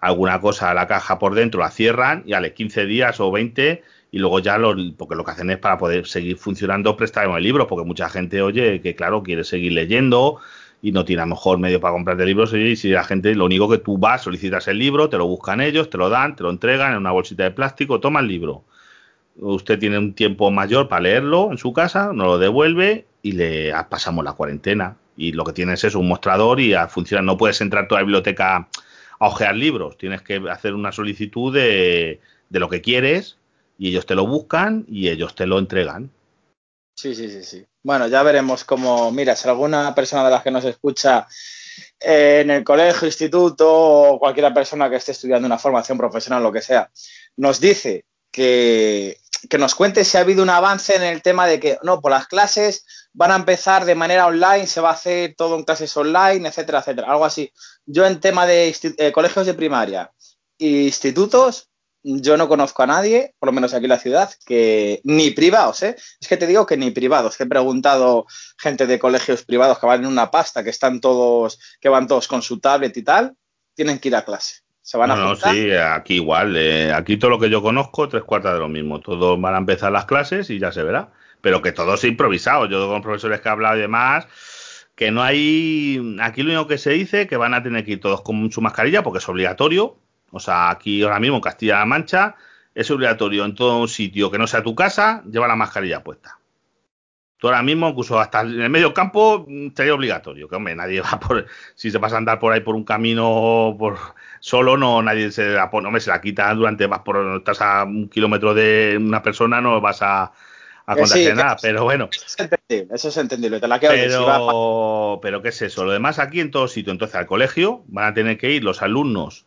alguna cosa a la caja por dentro, la cierran y a los 15 días o 20 y luego ya lo, porque lo que hacen es para poder seguir funcionando prestar el libro, porque mucha gente oye que claro quiere seguir leyendo y no tiene a lo mejor medio para comprarte libros y si la gente lo único que tú vas, solicitas el libro, te lo buscan ellos, te lo dan, te lo entregan en una bolsita de plástico, toma el libro. Usted tiene un tiempo mayor para leerlo en su casa, nos lo devuelve y le pasamos la cuarentena. Y lo que tienes es un mostrador y funciona. No puedes entrar a toda la biblioteca a ojear libros, tienes que hacer una solicitud de, de, lo que quieres y ellos te lo buscan y ellos te lo entregan. Sí, sí, sí, sí. Bueno, ya veremos cómo, mira, si alguna persona de las que nos escucha eh, en el colegio, instituto o cualquier persona que esté estudiando una formación profesional, lo que sea, nos dice que, que nos cuente si ha habido un avance en el tema de que, no, por las clases van a empezar de manera online, se va a hacer todo en clases online, etcétera, etcétera, algo así. Yo en tema de eh, colegios de primaria e institutos, yo no conozco a nadie, por lo menos aquí en la ciudad, que ni privados, ¿eh? Es que te digo que ni privados, que he preguntado gente de colegios privados que van en una pasta, que están todos, que van todos con su tablet y tal, tienen que ir a clase. Se van no, a no, sí, aquí igual. Eh, aquí todo lo que yo conozco, tres cuartas de lo mismo. Todos van a empezar las clases y ya se verá. Pero que todo es improvisado. Yo con profesores que he hablado y demás, que no hay. Aquí lo único que se dice que van a tener que ir todos con su mascarilla porque es obligatorio. O sea, aquí ahora mismo en Castilla-La Mancha es obligatorio en todo un sitio que no sea tu casa, lleva la mascarilla puesta. Tú ahora mismo, incluso hasta en el medio campo, sería obligatorio. Que hombre, nadie va por. Si se vas a andar por ahí por un camino por solo, no, nadie se la. Hombre, se la quita durante. Vas por. Estás a un kilómetro de una persona, no vas a a contagiar sí, nada, pero bueno. Eso es entendible, eso es entendible. Te la pero, si pero, ¿qué es eso? Lo demás aquí en todo sitio. Entonces, al colegio van a tener que ir los alumnos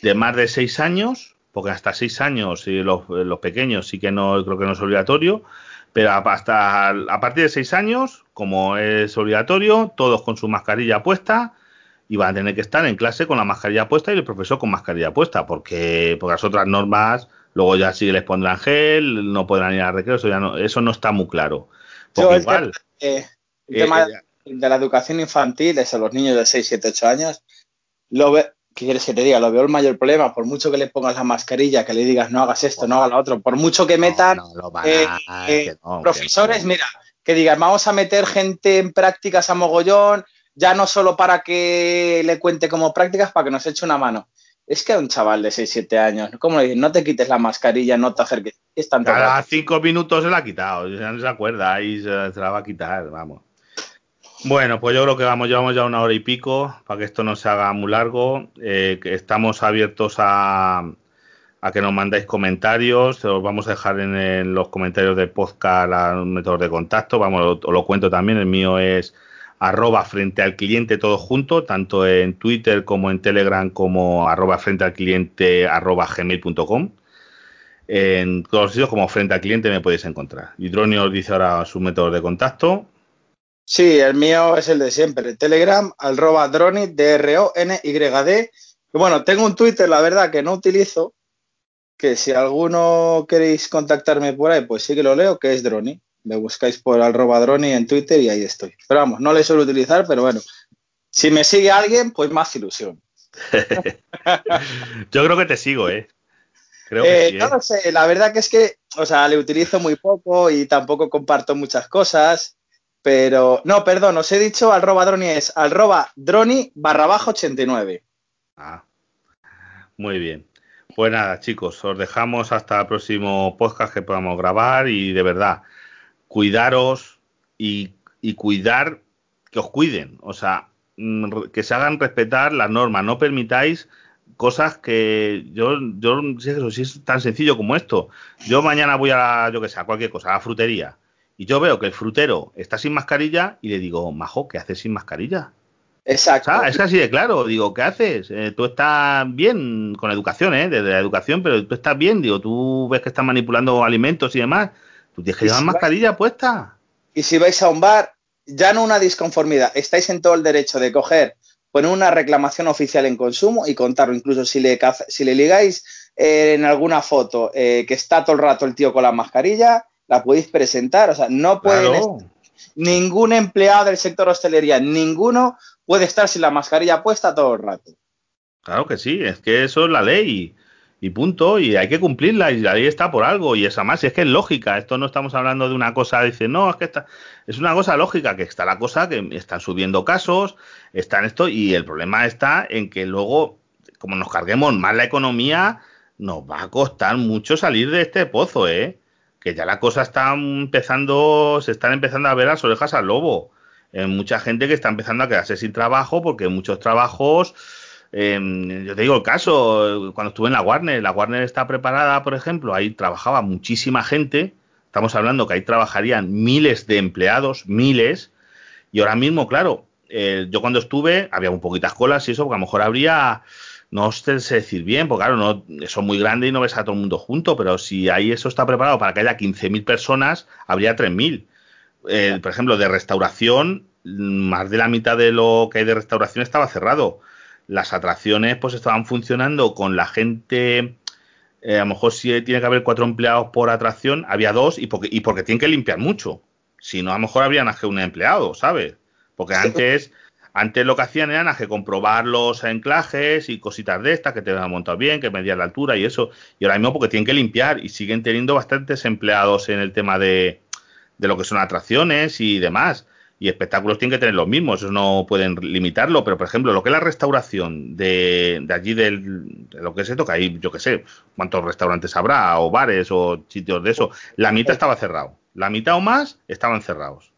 de más de seis años, porque hasta seis años y los, los pequeños sí que no, creo que no es obligatorio, pero hasta a partir de seis años, como es obligatorio, todos con su mascarilla puesta y van a tener que estar en clase con la mascarilla puesta y el profesor con mascarilla puesta, porque, porque las otras normas Luego ya sí les pondrán gel, no podrán ir a recreo, eso, ya no, eso no está muy claro. Porque Yo, igual. El, eh, el tema eh, de la educación infantil, es a los niños de 6, 7, 8 años, lo ve, ¿qué quieres que te diga? Lo veo el mayor problema, por mucho que le pongas la mascarilla, que le digas no hagas esto, no hagas lo otro, por mucho que metan no, no, eh, eh, no, profesores, mira, que digan vamos a meter gente en prácticas a mogollón, ya no solo para que le cuente como prácticas, para que nos eche una mano es que a un chaval de 6, 7 años, ¿cómo le dices? No te quites la mascarilla, no te acerques. Es tanto Cada 5 minutos se la ha quitado, ya no se acuerda, y se, se, la va a quitar, vamos. Bueno, pues yo creo que vamos, llevamos ya una hora y pico, para que esto no se haga muy largo. Eh, estamos abiertos a, a, que nos mandéis comentarios, os vamos a dejar en, en los comentarios del podcast los métodos de contacto, vamos, os lo cuento también, el mío es arroba frente al cliente todo junto, tanto en Twitter como en Telegram como arroba frente al cliente arroba gmail.com. En todos los sitios como frente al cliente me podéis encontrar. Hidronio os dice ahora su método de contacto. Sí, el mío es el de siempre. Telegram, arroba droni, D-R-O-N-Y-D. Bueno, tengo un Twitter, la verdad, que no utilizo, que si alguno queréis contactarme por ahí, pues sí que lo leo, que es Droni. Me buscáis por arroba Droni en Twitter y ahí estoy. Pero vamos, no le suelo utilizar, pero bueno, si me sigue alguien, pues más ilusión. Yo creo que te sigo, ¿eh? Creo que eh, sí, ¿eh? No lo sé, la verdad que es que, o sea, le utilizo muy poco y tampoco comparto muchas cosas, pero, no, perdón, os he dicho arroba droni es arroba droni barra bajo 89. Ah, muy bien. Pues nada, chicos, os dejamos hasta el próximo podcast que podamos grabar y de verdad, cuidaros y, y cuidar, que os cuiden, o sea, mm, que se hagan respetar las normas, no permitáis cosas que yo, yo si es tan sencillo como esto. Yo mañana voy a, yo que sé, a cualquier cosa, a la frutería, y yo veo que el frutero está sin mascarilla y le digo, majo, ¿qué haces sin mascarilla? Exacto. O sea, es así de claro. Digo, ¿qué haces? Eh, tú estás bien con educación, ¿eh? Desde la educación, pero tú estás bien. Digo, tú ves que estás manipulando alimentos y demás. Tú tienes que llevar si mascarilla vais, puesta. Y si vais a un bar, ya no una disconformidad, estáis en todo el derecho de coger poner una reclamación oficial en consumo y contarlo. Incluso si le, si le ligáis eh, en alguna foto eh, que está todo el rato el tío con la mascarilla, la podéis presentar. O sea, no pueden. Claro. Ningún empleado del sector hostelería, ninguno puede estar sin la mascarilla puesta todo el rato. Claro que sí, es que eso es la ley y punto, y hay que cumplirla, y ahí está por algo, y esa más, y es que es lógica, esto no estamos hablando de una cosa, dice, no, es que está, es una cosa lógica, que está la cosa, que están subiendo casos, están esto, y el problema está en que luego, como nos carguemos más la economía, nos va a costar mucho salir de este pozo, ¿eh? Que ya la cosa está empezando, se están empezando a ver las orejas al lobo. Eh, mucha gente que está empezando a quedarse sin trabajo porque muchos trabajos eh, yo te digo el caso, cuando estuve en la Warner, la Warner está preparada, por ejemplo, ahí trabajaba muchísima gente, estamos hablando que ahí trabajarían miles de empleados, miles, y ahora mismo, claro, eh, yo cuando estuve había un poquitas colas y eso, porque a lo mejor habría, no sé decir bien, porque claro, no, eso es muy grande y no ves a todo el mundo junto, pero si ahí eso está preparado para que haya 15.000 personas, habría 3.000. Eh, por ejemplo, de restauración, más de la mitad de lo que hay de restauración estaba cerrado las atracciones pues estaban funcionando con la gente, eh, a lo mejor si tiene que haber cuatro empleados por atracción, había dos y porque, y porque tienen que limpiar mucho. Si no, a lo mejor habría más que un empleado, ¿sabes? Porque antes, antes lo que hacían era que comprobar los anclajes y cositas de estas, que te han montado bien, que medían la altura y eso. Y ahora mismo porque tienen que limpiar y siguen teniendo bastantes empleados en el tema de, de lo que son atracciones y demás y espectáculos tienen que tener los mismos, eso no pueden limitarlo, pero por ejemplo, lo que es la restauración de, de allí del, de lo que es esto, que hay, yo qué sé, cuántos restaurantes habrá, o bares, o sitios de eso, la mitad estaba cerrado, la mitad o más estaban cerrados.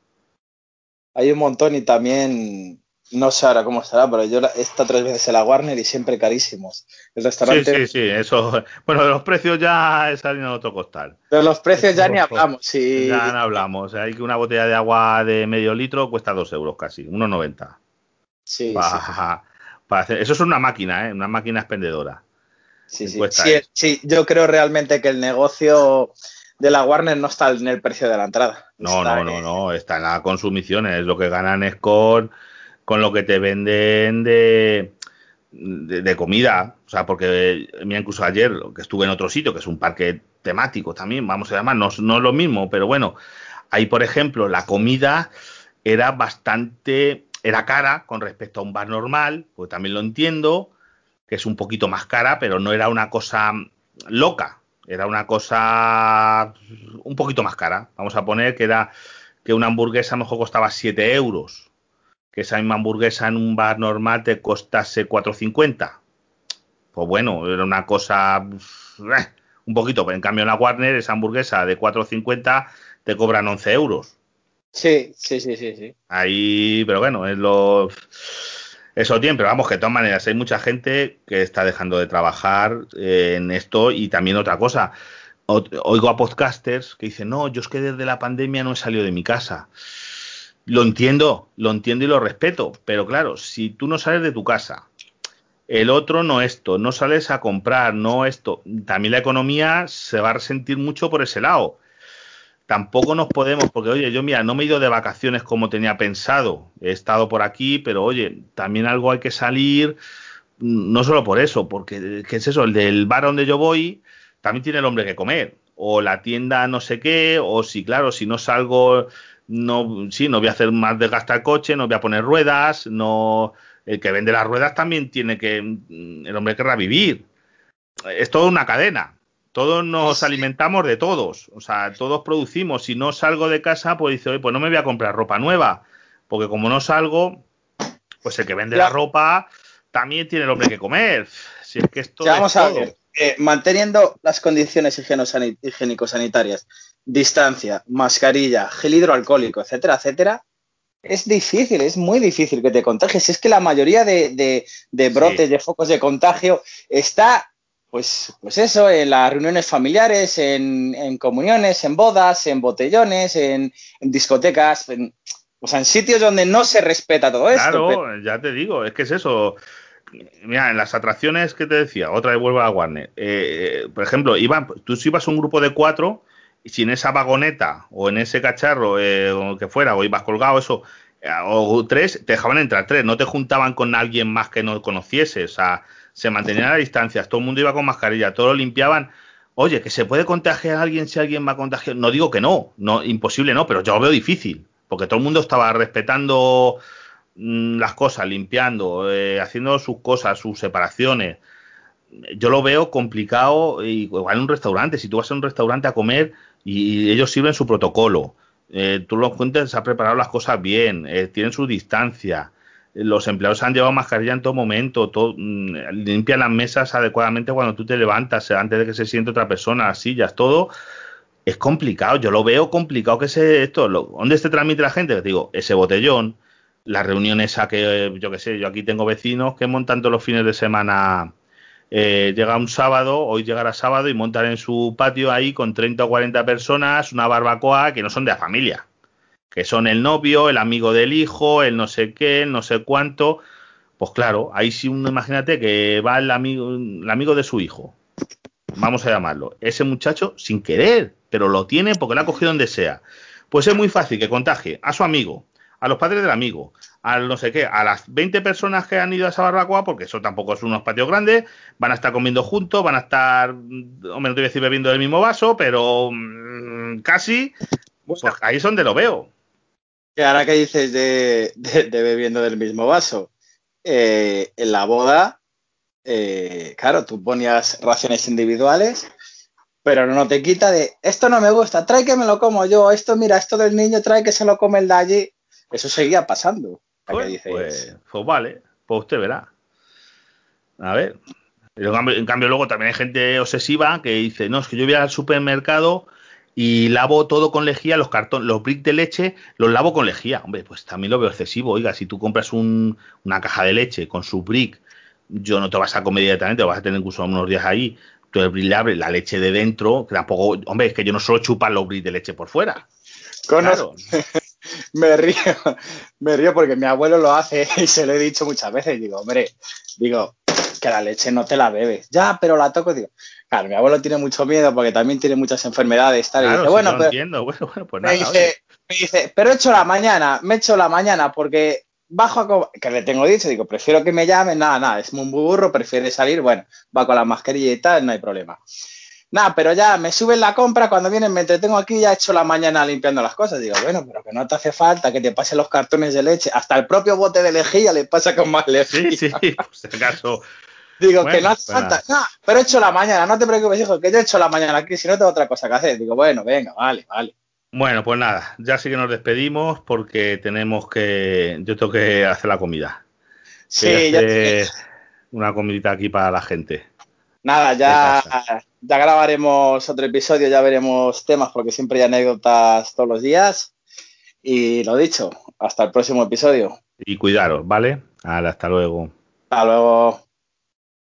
Hay un montón y también no sé ahora cómo estará, pero yo he estado tres veces en la Warner y siempre carísimos. El restaurante. Sí, sí, sí, eso. Bueno, de los precios ya es en otro costal. De los precios ya ni hablamos, sí. Ya no hablamos. hay que una botella de agua de medio litro cuesta dos euros casi, unos noventa. Sí, para, Para hacer, eso es una máquina, ¿eh? Una máquina expendedora. Sí, sí. Sí, sí, yo creo realmente que el negocio de la Warner no está en el precio de la entrada. No, no, no, no, está en la consumición, es lo que ganan es con con lo que te venden de, de, comida. O sea, porque mira, incluso ayer que estuve en otro sitio, que es un parque temático también, vamos a llamar, no, no es lo mismo, pero bueno, ahí por ejemplo la comida era bastante, era cara con respecto a un bar normal, pues también lo entiendo, que es un poquito más cara, pero no era una cosa loca, era una cosa un poquito más cara. Vamos a poner que era que una hamburguesa a lo mejor costaba 7 euros que esa misma hamburguesa en un bar normal te costase 4.50. Pues bueno, era una cosa eh, un poquito, pero en cambio en la Warner esa hamburguesa de 4.50 te cobran 11 euros. Sí, sí, sí, sí, sí. Ahí, pero bueno, es lo eso tiene, pero vamos, que de todas maneras hay mucha gente que está dejando de trabajar eh, en esto y también otra cosa. Oigo a podcasters que dicen, no, yo es que desde la pandemia no he salido de mi casa. Lo entiendo, lo entiendo y lo respeto, pero claro, si tú no sales de tu casa, el otro no esto, no sales a comprar, no esto, también la economía se va a resentir mucho por ese lado. tampoco nos podemos, porque oye, yo mira, no me he ido de vacaciones como tenía pensado, he estado por aquí, pero oye, también algo hay que salir, no solo por eso, porque ¿qué es eso? El del bar donde yo voy también tiene el hombre que comer, o la tienda no sé qué, o si claro, si no salgo, no, sí, no voy a hacer más desgaste al coche, no voy a poner ruedas, no, el que vende las ruedas también tiene que, el hombre querrá vivir. Es toda una cadena. Todos nos alimentamos de todos, o sea, todos producimos. Si no salgo de casa, pues dice, oye, pues no me voy a comprar ropa nueva, porque como no salgo, pues el que vende la ropa también tiene el hombre que comer. Si es que esto vamos a ver, eh, manteniendo las condiciones higiénico-sanitarias, distancia, mascarilla, gel hidroalcohólico, etcétera, etcétera, es difícil, es muy difícil que te contagies. Es que la mayoría de, brotes, de focos de contagio está, pues, pues eso, en las reuniones familiares, en, comuniones, en bodas, en botellones, en, discotecas, o sea, en sitios donde no se respeta todo esto. Claro, ya te digo, es que es eso. Mira, en las atracciones que te decía, otra vez vuelvo a Warner. Eh, por ejemplo, iban, tú si ibas a un grupo de cuatro, si en esa vagoneta o en ese cacharro eh, o que fuera, o ibas colgado, eso, eh, o tres, te dejaban entrar tres, no te juntaban con alguien más que no conocieses, o sea, se mantenían a distancias, todo el mundo iba con mascarilla, todo lo limpiaban. Oye, que se puede contagiar a alguien si alguien va a contagiar. No digo que no, no, imposible no, pero yo lo veo difícil, porque todo el mundo estaba respetando mm, las cosas, limpiando, eh, haciendo sus cosas, sus separaciones. Yo lo veo complicado, igual en un restaurante, si tú vas a un restaurante a comer, y ellos sirven su protocolo. Eh, tú los cuentas, se han preparado las cosas bien, eh, tienen su distancia. Los empleados han llevado mascarilla en todo momento, mm, limpian las mesas adecuadamente cuando tú te levantas, eh, antes de que se siente otra persona, las sillas, todo. Es complicado, yo lo veo complicado que se esto. ¿Dónde se transmite la gente? Digo, ese botellón, las reuniones a que, yo qué sé, yo aquí tengo vecinos que montan todos los fines de semana eh, llega un sábado, hoy llegará sábado y montar en su patio ahí con 30 o 40 personas una barbacoa que no son de la familia, que son el novio, el amigo del hijo, el no sé qué, el no sé cuánto. Pues claro, ahí sí uno imagínate que va el amigo, el amigo de su hijo, vamos a llamarlo, ese muchacho sin querer, pero lo tiene porque lo ha cogido donde sea. Pues es muy fácil que contagie a su amigo, a los padres del amigo, al no sé qué, a las 20 personas que han ido a esa barbacoa, porque eso tampoco es unos patios grandes, van a estar comiendo juntos, van a estar, hombre, no te voy a decir bebiendo del mismo vaso, pero mm, casi, pues ahí es donde lo veo. Que ahora que dices de, bebiendo del mismo vaso, eh, en la boda, eh, claro, tú ponías raciones individuales, pero no te quita de, esto no me gusta, trae que me lo como yo, esto mira, esto del niño, trae que se lo come el de allí. Eso seguía pasando. Pues, pues, pues, vale, pues usted verá. A ver. En cambio, luego también hay gente obsesiva que dice, no, es que yo voy al supermercado y lavo todo con lejía, los cartones, los bricks de leche, los lavo con lejía. Hombre, pues también lo veo excesivo. Oiga, si tú compras una caja de leche con su brick, yo no te vas a comer directamente, lo vas a tener incluso unos días ahí. Tú el brick le abres la leche de dentro, que tampoco, hombre, es que yo no solo chupan los bricks de leche por fuera. Claro. me río, me río porque mi abuelo lo hace y se lo he dicho muchas veces. Digo, hombre, digo, que la leche no te la bebes. Ya, pero la toco, digo. Claro, mi abuelo tiene mucho miedo porque también tiene muchas enfermedades. Tal, dice, bueno, entiendo. Bueno, bueno, pues nada, me, dice, me dice, pero he hecho la mañana, me he hecho la mañana porque bajo a que le tengo dicho, digo, prefiero que me llamen, nada, nada, es muy burro, prefiere salir, bueno, va con la mascarilla y tal, no hay problema. Nada, pero ya me suben la compra, cuando vienen me entretengo aquí, ya he hecho la mañana limpiando las cosas. Digo, bueno, pero que no te hace falta que te pasen los cartones de leche. Hasta el propio bote de lejía le pasa con más lejía. Sí, sí, por si acaso. Digo, que no hace falta. No, pero he hecho la mañana, no te preocupes, hijo, que yo he hecho la mañana aquí, si no tengo otra cosa que hacer. Digo, bueno, venga, vale, vale. Bueno, pues nada, ya sí que nos despedimos porque tenemos que. Yo tengo que hacer la comida. Sí, ya Una comidita aquí para la gente. Nada, ya, ya grabaremos otro episodio, ya veremos temas porque siempre hay anécdotas todos los días. Y lo dicho, hasta el próximo episodio. Y cuidaros, ¿vale? hasta luego. Hasta luego.